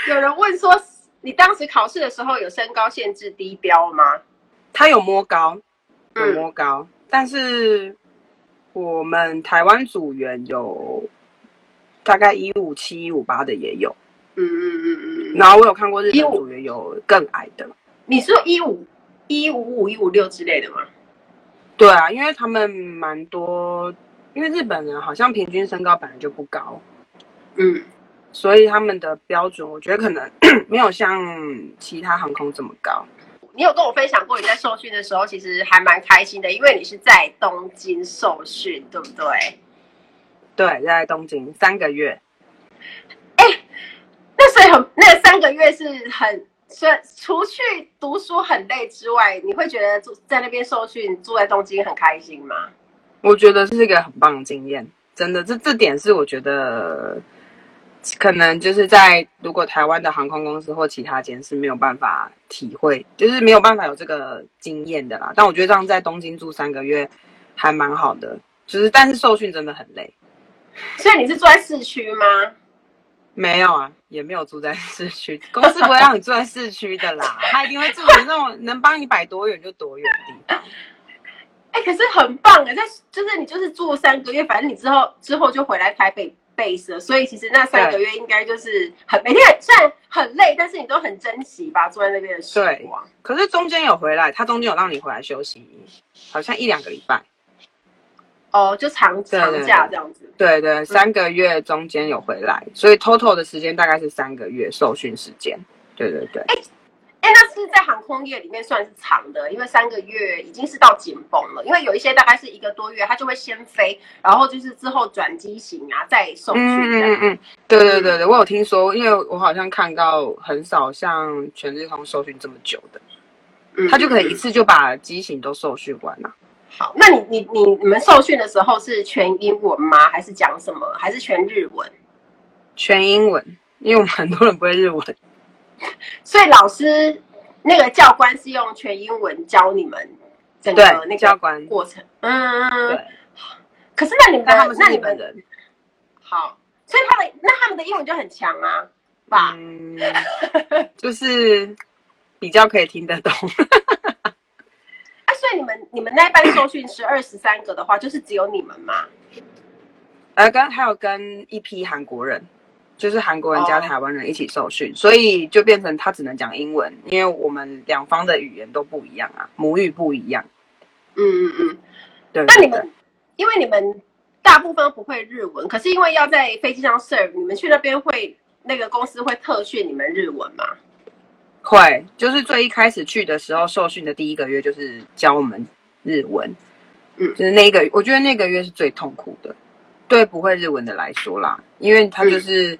有人问说，你当时考试的时候有身高限制低标吗？他有摸高，有摸高，嗯、但是我们台湾组员有大概一五七、一五八的也有。嗯嗯嗯嗯，然后我有看过日本组员有更矮的。你说一五一五五一五六之类的吗？对啊，因为他们蛮多，因为日本人好像平均身高本来就不高，嗯，所以他们的标准我觉得可能 没有像其他航空这么高。你有跟我分享过你在受训的时候，其实还蛮开心的，因为你是在东京受训，对不对？对，在东京三个月。那所以很，那三个月是很，所以除去读书很累之外，你会觉得住在那边受训，住在东京很开心吗？我觉得是一个很棒的经验，真的，这这点是我觉得可能就是在如果台湾的航空公司或其他间是没有办法体会，就是没有办法有这个经验的啦。但我觉得这样在东京住三个月还蛮好的，就是但是受训真的很累。所以你是住在市区吗？没有啊，也没有住在市区，公司不会让你住在市区的啦，他一定会住在那种能帮你摆多远就多远的地方。哎、欸，可是很棒哎，但就是你就是住三个月，反正你之后之后就回来台北 base 了，所以其实那三个月应该就是很每天虽然很累，但是你都很珍惜吧，住在那边的时光。可是中间有回来，他中间有让你回来休息，好像一两个礼拜。哦，就长长假这样子。对对，三个月中间有回来，嗯、所以 total 的时间大概是三个月受训时间。对对对。哎哎，那是在航空业里面算是长的，因为三个月已经是到紧绷了。因为有一些大概是一个多月，他就会先飞，然后就是之后转机型啊，再受训。嗯嗯嗯。对对对对，我有听说，因为我好像看到很少像全日空受训这么久的，嗯、他就可以一次就把机型都受训完了。好，那你你你你们受训的时候是全英文吗？还是讲什么？还是全日文？全英文，因为我们很多人不会日文，所以老师那个教官是用全英文教你们整个那个教官过程。嗯嗯。对。可是那你们他们那你们人，好，所以他们那他们的英文就很强啊，吧？嗯，就是比较可以听得懂。你们。那班受训是二十三个的话，就是只有你们吗？呃，跟还有跟一批韩国人，就是韩国人加台湾人一起受训，oh. 所以就变成他只能讲英文，因为我们两方的语言都不一样啊，母语不一样。嗯嗯嗯，对。那你们，因为你们大部分不会日文，可是因为要在飞机上 serve，你们去那边会那个公司会特训你们日文吗？会，就是最一开始去的时候受训的第一个月就是教我们日文，嗯，就是那个，我觉得那个月是最痛苦的。对不会日文的来说啦，因为他就是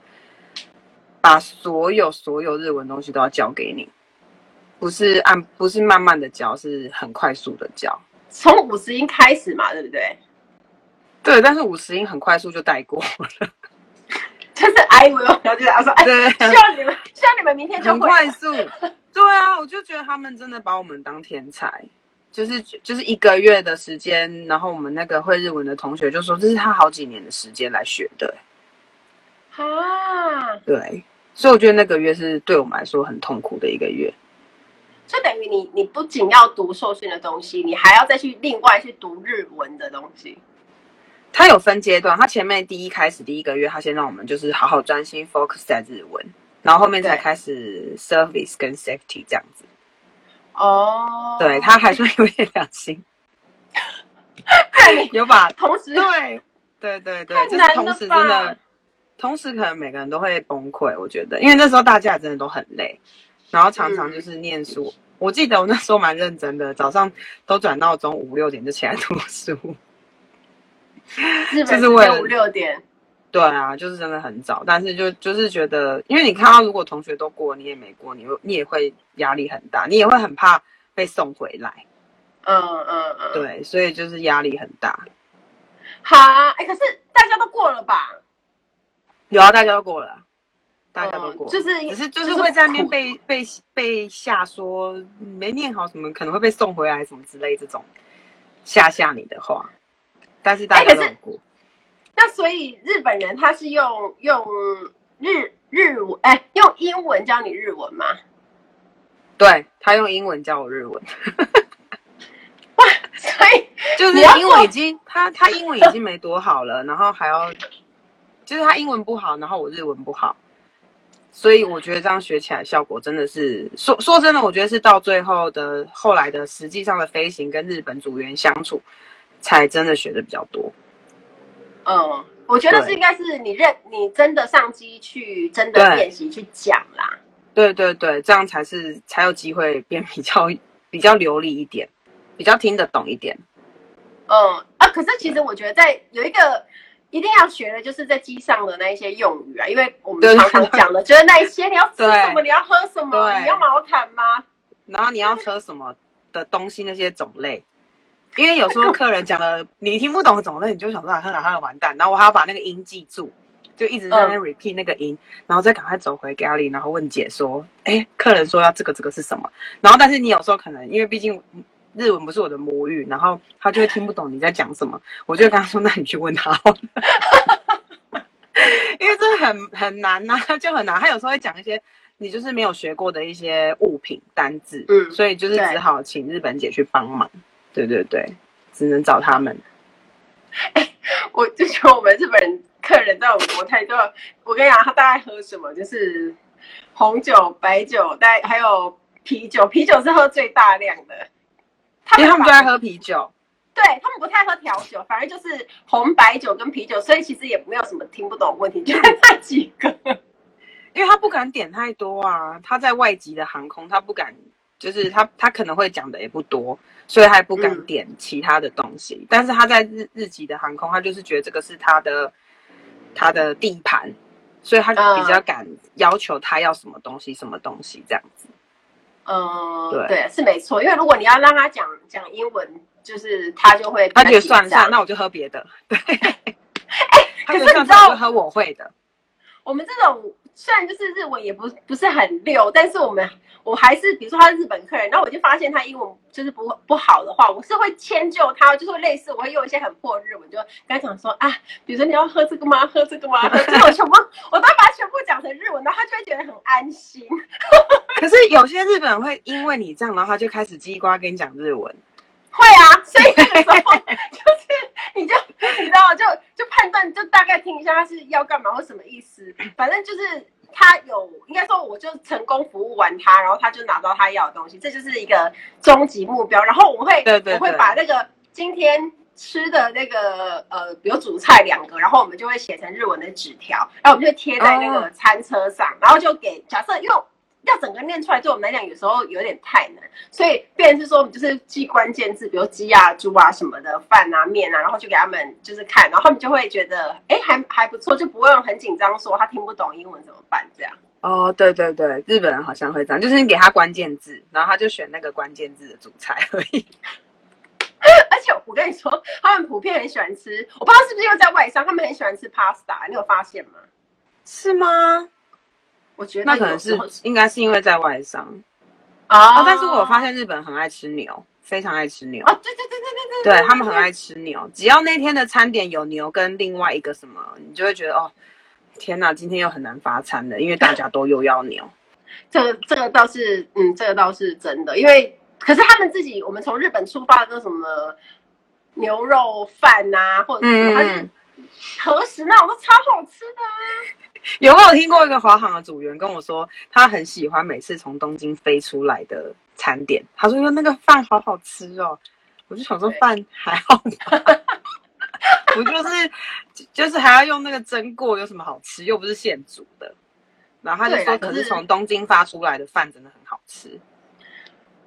把所有所有日文东西都要教给你，不是按不是慢慢的教，是很快速的教。从五十音开始嘛，对不对？对，但是五十音很快速就带过了，就是 I will，然后就他说，哎，对，希望你们希望你们明天就会很快速。对啊，我就觉得他们真的把我们当天才。就是就是一个月的时间，然后我们那个会日文的同学就说，这是他好几年的时间来学的。啊，对，所以我觉得那个月是对我们来说很痛苦的一个月。就等于你，你不仅要读受训的东西，你还要再去另外去读日文的东西。他有分阶段，他前面第一开始第一个月，他先让我们就是好好专心 focus 在日文，然后后面才开始 service 跟 safety 这样子。哦，对，他还算有点良心，有把 同时对对对对，就是同时真的，同时可能每个人都会崩溃，我觉得，因为那时候大家真的都很累，然后常常就是念书。嗯、我记得我那时候蛮认真的，早上都转闹钟五六点就起来读书，就是为了五六点。对啊，就是真的很早，但是就就是觉得，因为你看到如果同学都过，你也没过，你你也会压力很大，你也会很怕被送回来。嗯嗯嗯，对，所以就是压力很大。好，哎，可是大家都过了吧？有啊，大家都过了，大家都过，就是只是就是会在那边被被被吓说没念好什么，可能会被送回来什么之类这种吓吓你的话，但是大家都过。那所以日本人他是用用日日文哎，用英文教你日文吗？对，他用英文教我日文。哇，所以 就是英文已经他他英文已经没多好了，然后还要就是他英文不好，然后我日文不好，所以我觉得这样学起来效果真的是说说真的，我觉得是到最后的后来的实际上的飞行跟日本组员相处，才真的学的比较多。嗯，我觉得是应该是你认你真的上机去真的练习去讲啦。对对对，这样才是才有机会变比较 比较流利一点，比较听得懂一点。嗯啊，可是其实我觉得在有一个一定要学的，就是在机上的那一些用语啊，因为我们常常讲的，就是那一些你要吃什么，你要喝什么，你要毛毯吗？然后你要喝什么的东西，那些种类。因为有时候客人讲了你听不懂怎么，的你就想说他哪他的完蛋，然后我还要把那个音记住，就一直在那 repeat 那个音，嗯、然后再赶快走回 galley，然后问姐说，哎，客人说要这个这个是什么？然后但是你有时候可能因为毕竟日文不是我的母语，然后他就会听不懂你在讲什么，我就跟他说，那你去问他好了，因为这很很难呐、啊，就很难。他有时候会讲一些你就是没有学过的一些物品单字，嗯，所以就是只好请日本姐去帮忙。对对对，只能找他们。哎，我就说我们日本人客人在我们国泰都，我跟你讲，他大概喝什么？就是红酒、白酒，大还有啤酒。啤酒是喝最大量的。因为他们最爱喝啤酒。对，他们不太喝调酒，反而就是红白酒跟啤酒，所以其实也没有什么听不懂问题，就那几个。因为他不敢点太多啊，他在外籍的航空，他不敢。就是他，他可能会讲的也不多，所以他也不敢点其他的东西。嗯、但是他在日日籍的航空，他就是觉得这个是他的他的地盘，所以他就比较敢要求他要什么东西，什么东西这样子。嗯，对，对，是没错。因为如果你要让他讲讲英文，就是他就会他觉得算了算了，那我就喝别的。对，哎、欸，可是你知道，喝我会的。我们这种虽然就是日文也不不是很溜，但是我们。我还是比如说他是日本客人，然后我就发现他英文就是不不好的话，我是会迁就他，就是会类似我会用一些很破日文，就跟他讲说啊，比如说你要喝这个吗？喝这个吗？这种全部我都把它全部讲成日文，然后他就会觉得很安心。可是有些日本人会因为你这样，然后他就开始叽呱跟你讲日文，会啊，所以那个时候 就是你就你知道就就判断就大概听一下他是要干嘛或什么意思，反正就是他有应该说我就成功服务完他，然后他就拿到他要的东西，这就是一个终极目标。然后我会对对对我会把那个今天。吃的那个呃，比如主菜两个，然后我们就会写成日文的纸条，然后我们就贴在那个餐车上，oh. 然后就给假设，因为要整个念出来对我们来讲有时候有点太难，所以变成是说我们就是记关键字，比如鸡啊、猪啊什么的饭啊、面啊，然后就给他们就是看，然后他们就会觉得哎还还不错，就不用很紧张说他听不懂英文怎么办这样。哦，oh, 对对对，日本人好像会这样，就是你给他关键字，然后他就选那个关键字的主菜而已。而且我跟你说，他们普遍很喜欢吃，我不知道是不是因为在外商，他们很喜欢吃 pasta，你有发现吗？是吗？我觉得那可能是应该是因为在外商啊、哦，但是我发现日本很爱吃牛，非常爱吃牛啊、哦，对对对对对对，对他们很爱吃牛，只要那天的餐点有牛跟另外一个什么，你就会觉得哦，天哪，今天又很难发餐了，因为大家都又要牛。这个这个倒是，嗯，这个倒是真的，因为。可是他们自己，我们从日本出发的什么牛肉饭啊，或者是什么，嗯、和食那种都超好吃的啊。有没有听过一个华航的组员跟我说，他很喜欢每次从东京飞出来的餐点。他说：“那个饭好好吃哦。”我就想说饭还好吧，我就是就是还要用那个蒸过，有什么好吃？又不是现煮的。然后他就说：“可是从东京发出来的饭真的很好吃。”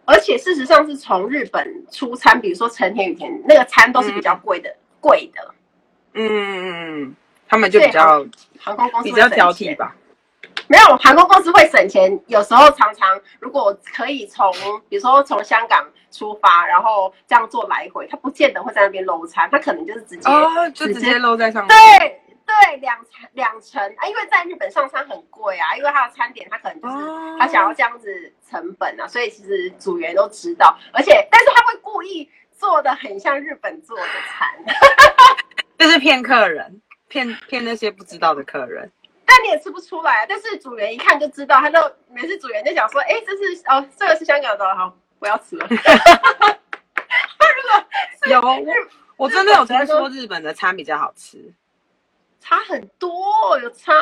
而且事实上是从日本出餐，比如说成田羽田那个餐都是比较贵的，贵、嗯、的。嗯嗯嗯，他们就比较航空公司比较挑剔吧。没有，航空公司会省钱，有时候常常如果可以从，比如说从香港出发，然后这样做来回，他不见得会在那边漏餐，他可能就是直接哦，就直接漏在上面。对。对，两层两层啊，因为在日本上餐很贵啊，因为他的餐点他可能就是他想要这样子成本啊，所以其实组员都知道，而且但是他会故意做的很像日本做的餐，就是骗客人，骗骗那些不知道的客人，但你也吃不出来啊。但是组员一看就知道，他就每次组员就讲说，哎，这是哦，这个是香港的，好，不要吃了。有，我真的有听说日本的餐比较好吃。差很多，有差，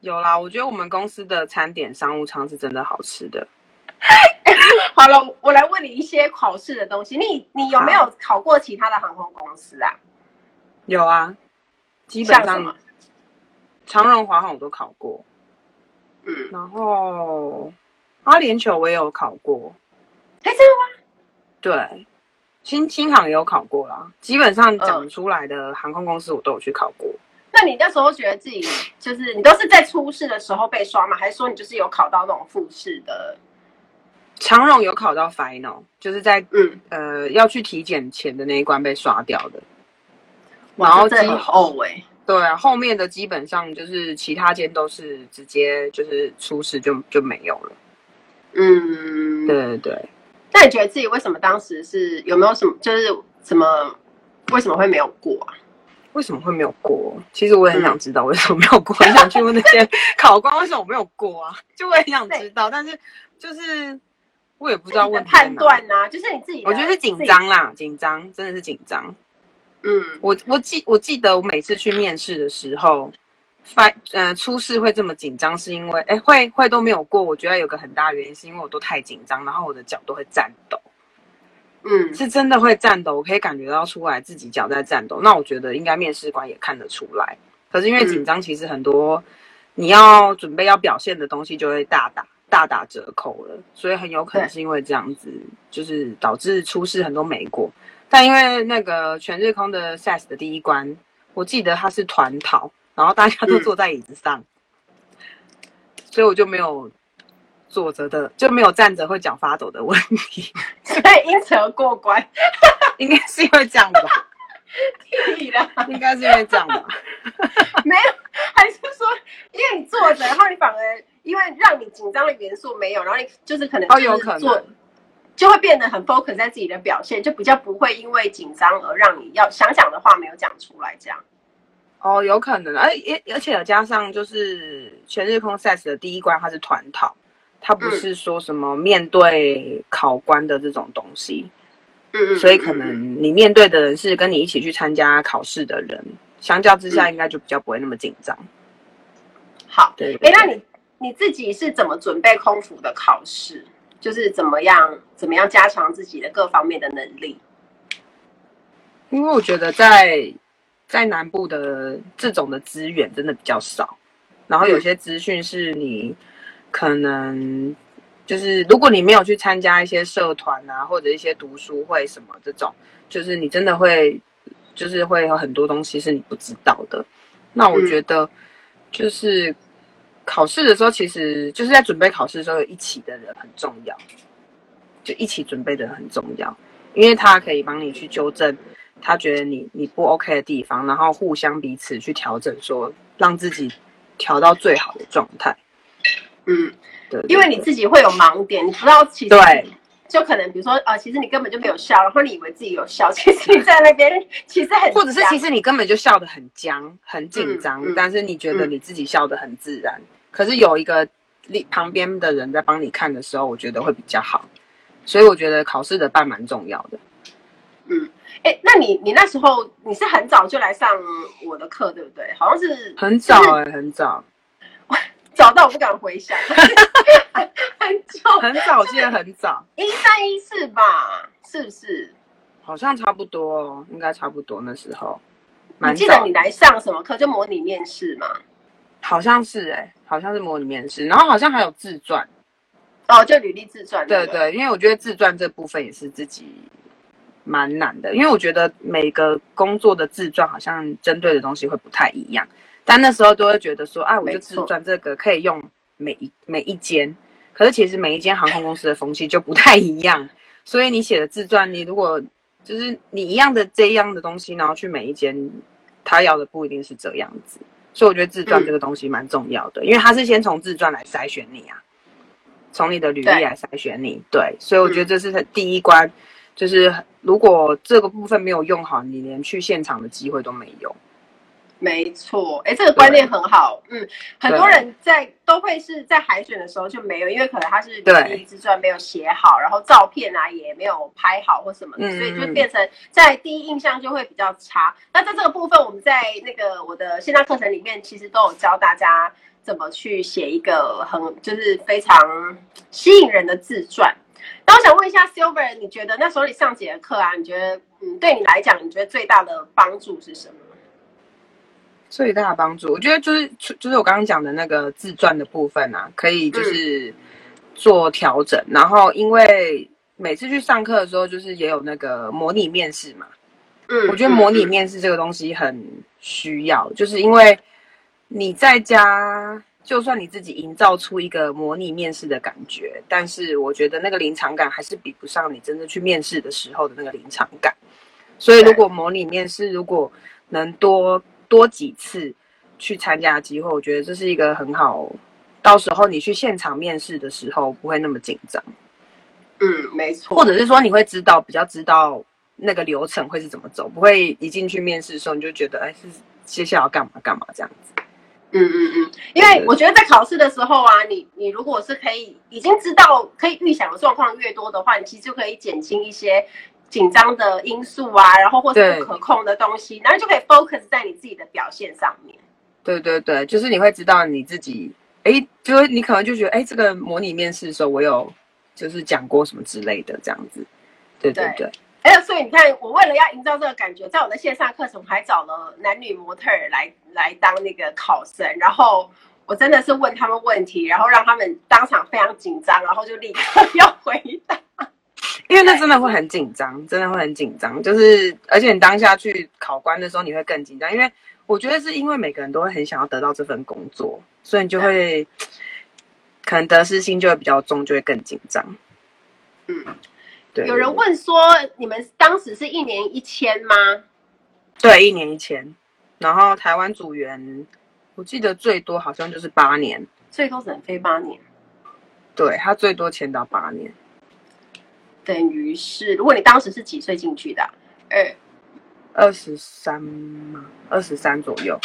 有啦。我觉得我们公司的餐点商务舱是真的好吃的。好了，我来问你一些考试的东西。你你有没有考过其他的航空公司啊？有啊，基本上长荣、华航我都考过。嗯，然后阿联酋我也有考过。哎，真的吗？对，新新航也有考过啦。基本上讲出来的航空公司我都有去考过。那你那时候觉得自己就是你都是在初试的时候被刷吗？还是说你就是有考到那种复试的？长荣有考到 final，就是在嗯呃要去体检前的那一关被刷掉的。然后之后哎，对啊，后面的基本上就是其他间都是直接就是出事就就没有了。嗯，对对对。那你觉得自己为什么当时是有没有什么就是什么为什么会没有过啊？为什么会没有过？其实我也很想知道为什么没有过，嗯、很想去问那些考官为什么我没有过啊？就我也很想知道，但是就是我也不知道问判断啊，就是你自己，我觉得是紧张啦，紧张真的是紧张。嗯，我我记我记得我每次去面试的时候，发呃初试会这么紧张，是因为哎会会都没有过，我觉得有个很大原因是因为我都太紧张，然后我的脚都会颤抖。嗯，是真的会颤抖，我可以感觉到出来自己脚在颤抖。那我觉得应该面试官也看得出来。可是因为紧张，其实很多你要准备要表现的东西就会大打大打折扣了，所以很有可能是因为这样子，就是导致出事很多没过。但因为那个全日空的 SAS 的第一关，我记得它是团逃，然后大家都坐在椅子上，嗯、所以我就没有。坐着的就没有站着会脚发抖的问题，所以因此而过关，应该是因为这样吧？屁啦，应该是因为这样吧？没有，还是说因为你坐着，然后你反而因为让你紧张的元素没有，然后你就是可能哦有可能就会变得很 focus 在自己的表现，就比较不会因为紧张而让你要想讲的话没有讲出来这样。哦，有可能，而而且加上就是全日空 SAS 的第一关它是团考。它不是说什么面对考官的这种东西，嗯嗯，所以可能你面对的人是跟你一起去参加考试的人，相较之下应该就比较不会那么紧张。好，对，哎，那你你自己是怎么准备空服的考试？就是怎么样怎么样加强自己的各方面的能力？因为我觉得在在南部的这种的资源真的比较少，然后有些资讯是你可能就是如果你没有去参加一些社团啊，或者一些读书会什么这种，就是你真的会就是会有很多东西是你不知道的。那我觉得就是考试的时候，其实就是在准备考试的时候，有一起的人很重要，就一起准备的人很重要，因为他可以帮你去纠正。他觉得你你不 OK 的地方，然后互相彼此去调整，说让自己调到最好的状态。嗯，对，因为你自己会有盲点，你不知道其实对，就可能比如说啊、呃，其实你根本就没有笑，然后你以为自己有笑，其实你在那边其实很，或者是其实你根本就笑得很僵、很紧张，嗯嗯、但是你觉得你自己笑得很自然，嗯、可是有一个旁边的人在帮你看的时候，我觉得会比较好。所以我觉得考试的伴蛮重要的。嗯。哎，那你你那时候你是很早就来上我的课，对不对？好像是很早哎、欸，很早，早到我不敢回想，很早，很早，我记得很早，一三一四吧，是不是？好像差不多，应该差不多那时候。你记得你来上什么课？就模拟面试吗？好像是哎、欸，好像是模拟面试，然后好像还有自传。哦，就履历自传。对对，因为我觉得自传这部分也是自己。蛮难的，因为我觉得每个工作的自传好像针对的东西会不太一样，但那时候都会觉得说，啊，我就自传这个可以用每一每一间，可是其实每一间航空公司的风气就不太一样，所以你写的自传，你如果就是你一样的这样的东西，然后去每一间，他要的不一定是这样子，所以我觉得自传这个东西蛮重要的，嗯、因为他是先从自传来筛选你啊，从你的履历来筛选你，对，对，所以我觉得这是他第一关。就是如果这个部分没有用好，你连去现场的机会都没有。没错，哎，这个观念很好。嗯，很多人在都会是在海选的时候就没有，因为可能他是第一自传没有写好，然后照片啊也没有拍好或什么的，嗯、所以就变成在第一印象就会比较差。那在这个部分，我们在那个我的线上课程里面，其实都有教大家怎么去写一个很就是非常吸引人的自传。那我想问一下，Silver，你觉得那时候你上几节课啊？你觉得，嗯，对你来讲，你觉得最大的帮助是什么？最大的帮助，我觉得就是就是我刚刚讲的那个自传的部分啊，可以就是做调整。嗯、然后，因为每次去上课的时候，就是也有那个模拟面试嘛。嗯，我觉得模拟面试这个东西很需要，嗯、就是因为你在家。就算你自己营造出一个模拟面试的感觉，但是我觉得那个临场感还是比不上你真正去面试的时候的那个临场感。所以，如果模拟面试如果能多多几次去参加的机会，我觉得这是一个很好。到时候你去现场面试的时候不会那么紧张。嗯，没错。或者是说你会知道比较知道那个流程会是怎么走，不会一进去面试的时候你就觉得哎，是接下来要干嘛干嘛这样子。嗯嗯嗯，因为我觉得在考试的时候啊，你你如果是可以已经知道可以预想的状况越多的话，你其实就可以减轻一些紧张的因素啊，然后或是不可控的东西，然后就可以 focus 在你自己的表现上面。对对对，就是你会知道你自己，哎，就是你可能就觉得，哎，这个模拟面试的时候我有就是讲过什么之类的这样子。对对对。哎，所以你看，我为了要营造这个感觉，在我的线上课程，我还找了男女模特来来当那个考生，然后我真的是问他们问题，然后让他们当场非常紧张，然后就立刻 要回答，因为那真的会很紧张，真的会很紧张，就是而且你当下去考官的时候，你会更紧张，因为我觉得是因为每个人都会很想要得到这份工作，所以你就会对可能得失心就会比较重，就会更紧张。嗯。有人问说，你们当时是一年一千吗？对，一年一千。然后台湾组员，我记得最多好像就是八年，最多只能飞八年。对，他最多签到八年。等于是，如果你当时是几岁进去的？二二十三吗？二十三左右。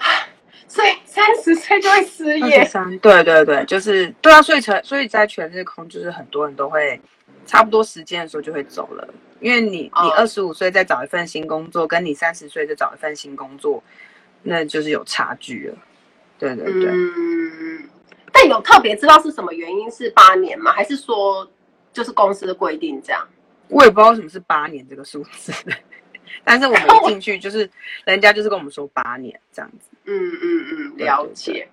所以三十岁就会失业。三，对对对，就是对啊，所以全所以在全日空，就是很多人都会。差不多时间的时候就会走了，因因为你你二十五岁再找一份新工作，跟你三十岁再找一份新工作，那就是有差距了。对对对。嗯，但有特别知道是什么原因是八年吗？还是说就是公司的规定这样？我也不知道什么是八年这个数字，但是我们一进去就是 人家就是跟我们说八年这样子。嗯嗯嗯，了解。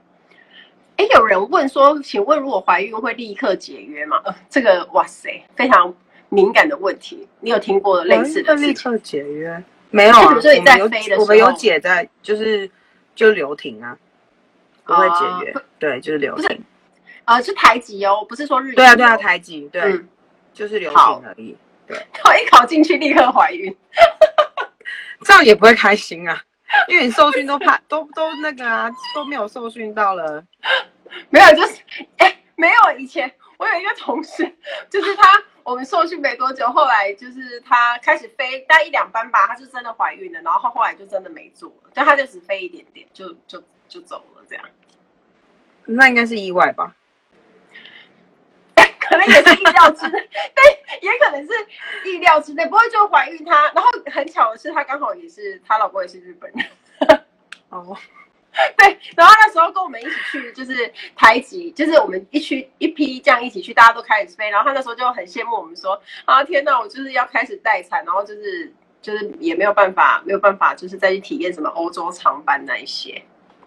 哎，有人问说，请问如果怀孕会立刻解约吗？呃，这个哇塞，非常敏感的问题。你有听过类似的？立刻解约？没有啊，我们有我们有解在，就是就留停啊，不会解约。对，就是留停。呃，是台籍哦，不是说日。对啊对啊，台籍对，就是流血而已。对，考一考进去立刻怀孕，这样也不会开心啊。因为你受训都怕 都都那个啊，都没有受训到了，没有就是哎、欸、没有以前我有一个同事，就是他我们受训没多久，后来就是他开始飞，大概一两班吧，他是真的怀孕了，然后后来就真的没做了，就他就只飞一点点就就就走了这样，那应该是意外吧。可能也是意料之内，但也可能是意料之内，不会就怀孕她。然后很巧的是，她刚好也是她老公也是日本人。哦，对。然后那时候跟我们一起去，就是台籍，就是我们一区一批这样一起去，大家都开始飞。然后他那时候就很羡慕我们说：“啊，天哪，我就是要开始待产，然后就是就是也没有办法，没有办法，就是再去体验什么欧洲长班那一些。”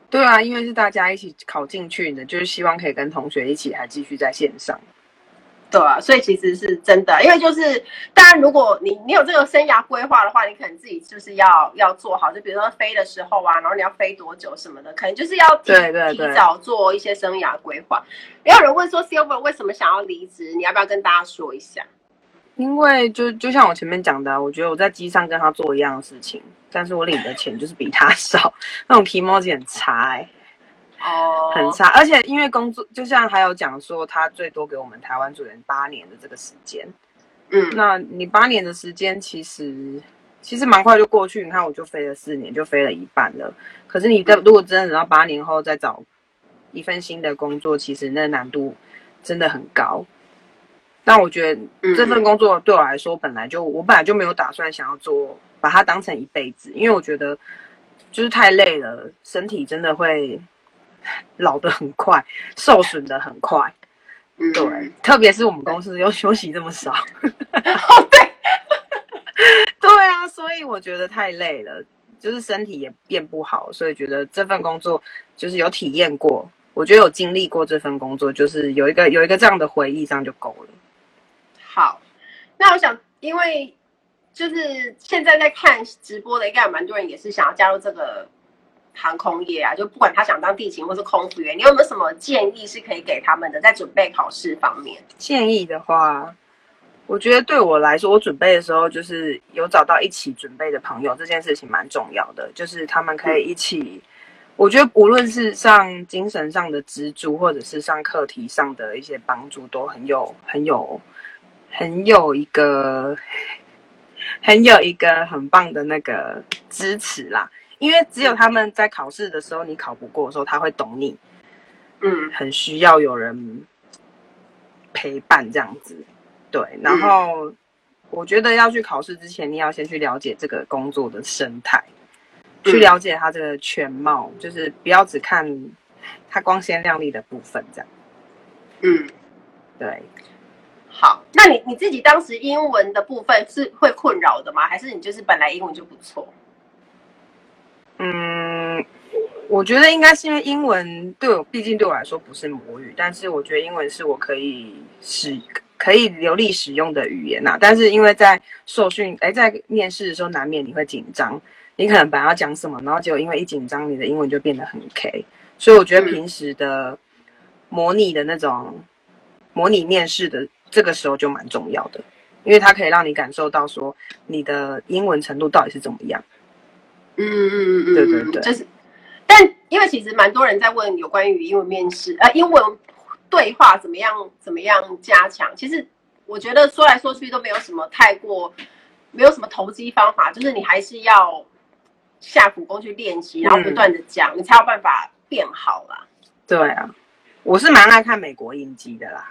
对啊，因为是大家一起考进去的，就是希望可以跟同学一起还继续在线上。对啊，所以其实是真的，因为就是，当然，如果你你有这个生涯规划的话，你可能自己就是要要做好，就比如说飞的时候啊，然后你要飞多久什么的，可能就是要提提早做一些生涯规划。也有人问说，Silver 为什么想要离职？你要不要跟大家说一下？因为就就像我前面讲的，我觉得我在机上跟他做一样的事情，但是我领的钱就是比他少，那种提莫 i 很差哎、欸。哦，很差，而且因为工作，就像还有讲说，他最多给我们台湾组员八年的这个时间，嗯，那你八年的时间其实其实蛮快就过去，你看我就飞了四年，就飞了一半了。可是你的如果真的等到八年后再找一份新的工作，其实那难度真的很高。但我觉得这份工作对我来说，本来就我本来就没有打算想要做，把它当成一辈子，因为我觉得就是太累了，身体真的会。老得很快，受损得很快，嗯、对，特别是我们公司又休息这么少，哦，对，对啊，所以我觉得太累了，就是身体也变不好，所以觉得这份工作就是有体验过，我觉得有经历过这份工作，就是有一个有一个这样的回忆，这样就够了。好，那我想，因为就是现在在看直播的，应该有蛮多人也是想要加入这个。航空业啊，就不管他想当地勤或是空服员，你有没有什么建议是可以给他们的，在准备考试方面？建议的话，我觉得对我来说，我准备的时候就是有找到一起准备的朋友，这件事情蛮重要的，就是他们可以一起。我觉得无论是上精神上的支柱，或者是上课题上的一些帮助，都很有、很有、很有一个、很有一个很棒的那个支持啦。因为只有他们在考试的时候，你考不过的时候，他会懂你，嗯，很需要有人陪伴这样子，对。然后我觉得要去考试之前，你要先去了解这个工作的生态，去了解它这个全貌，就是不要只看它光鲜亮丽的部分这样。嗯，对。好，那你你自己当时英文的部分是会困扰的吗？还是你就是本来英文就不错？嗯，我觉得应该是因为英文对我，毕竟对我来说不是母语，但是我觉得英文是我可以使可以流利使用的语言呐、啊。但是因为在受训，哎，在面试的时候难免你会紧张，你可能本来要讲什么，然后结果因为一紧张，你的英文就变得很 K。所以我觉得平时的模拟的那种模拟面试的这个时候就蛮重要的，因为它可以让你感受到说你的英文程度到底是怎么样。嗯嗯嗯嗯，对对对，就是，但因为其实蛮多人在问有关于英文面试，呃，英文对话怎么样怎么样加强？其实我觉得说来说去都没有什么太过，没有什么投机方法，就是你还是要下苦功去练习，然后不断的讲，嗯，你才有办法变好啦。对啊，我是蛮爱看美国影集的啦，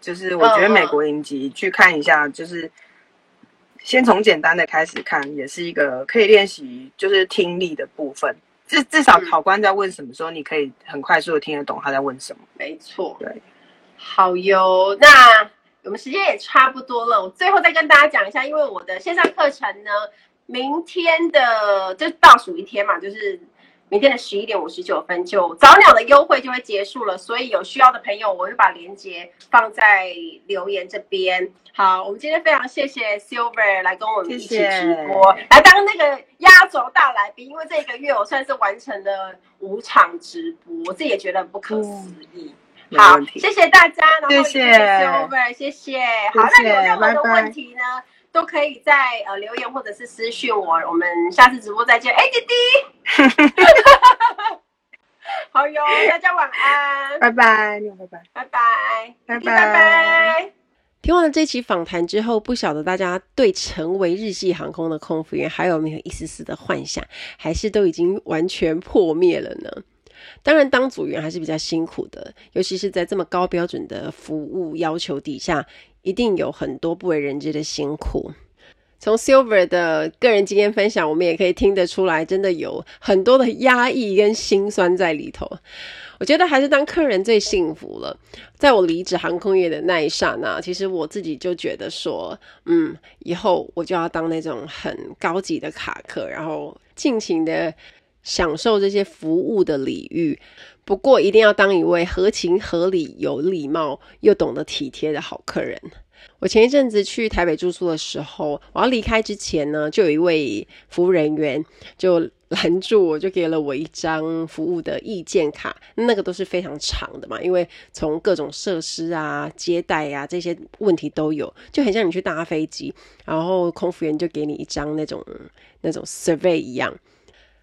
就是我觉得美国影集去看一下，就是。先从简单的开始看，也是一个可以练习就是听力的部分。至至少考官在问什么时候，你可以很快速的听得懂他在问什么。没错，对，好哟。那我们时间也差不多了，我最后再跟大家讲一下，因为我的线上课程呢，明天的就倒数一天嘛，就是。明天的十一点五十九分就早鸟的优惠就会结束了，所以有需要的朋友，我会把链接放在留言这边。好，我们今天非常谢谢 Silver 来跟我们一起直播，谢谢来当那个压轴大来宾。因为这个月我算是完成了五场直播，我自己也觉得很不可思议。嗯、好，谢谢大家，然后谢谢 Silver，谢谢。好，那有任何的问题呢？拜拜都可以在呃留言或者是私讯我，我们下次直播再见。哎，弟弟，好哟，大家晚安，拜拜，拜拜，拜拜，拜拜，拜拜。听完了这期访谈之后，不晓得大家对成为日系航空的空服员还有没有一丝丝的幻想，还是都已经完全破灭了呢？当然，当组员还是比较辛苦的，尤其是在这么高标准的服务要求底下。一定有很多不为人知的辛苦。从 Silver 的个人经验分享，我们也可以听得出来，真的有很多的压抑跟心酸在里头。我觉得还是当客人最幸福了。在我离职航空业的那一刹那，其实我自己就觉得说，嗯，以后我就要当那种很高级的卡客，然后尽情的享受这些服务的礼遇。不过，一定要当一位合情合理、有礼貌又懂得体贴的好客人。我前一阵子去台北住宿的时候，我要离开之前呢，就有一位服务人员就拦住我，就给了我一张服务的意见卡。那个都是非常长的嘛，因为从各种设施啊、接待啊这些问题都有，就很像你去搭飞机，然后空服员就给你一张那种那种 survey 一样。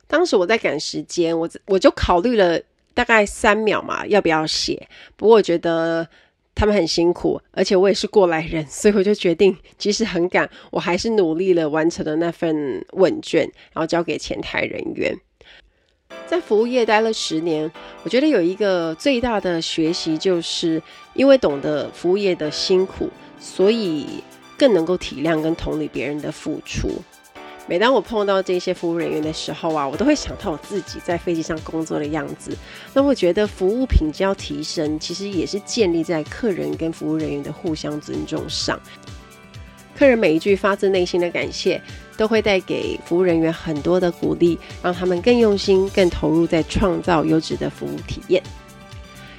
当时我在赶时间，我我就考虑了。大概三秒嘛，要不要写？不过我觉得他们很辛苦，而且我也是过来人，所以我就决定，即使很赶，我还是努力了，完成了那份问卷，然后交给前台人员。在服务业待了十年，我觉得有一个最大的学习，就是因为懂得服务业的辛苦，所以更能够体谅跟同理别人的付出。每当我碰到这些服务人员的时候啊，我都会想到我自己在飞机上工作的样子。那我觉得服务品质要提升，其实也是建立在客人跟服务人员的互相尊重上。客人每一句发自内心的感谢，都会带给服务人员很多的鼓励，让他们更用心、更投入在创造优质的服务体验。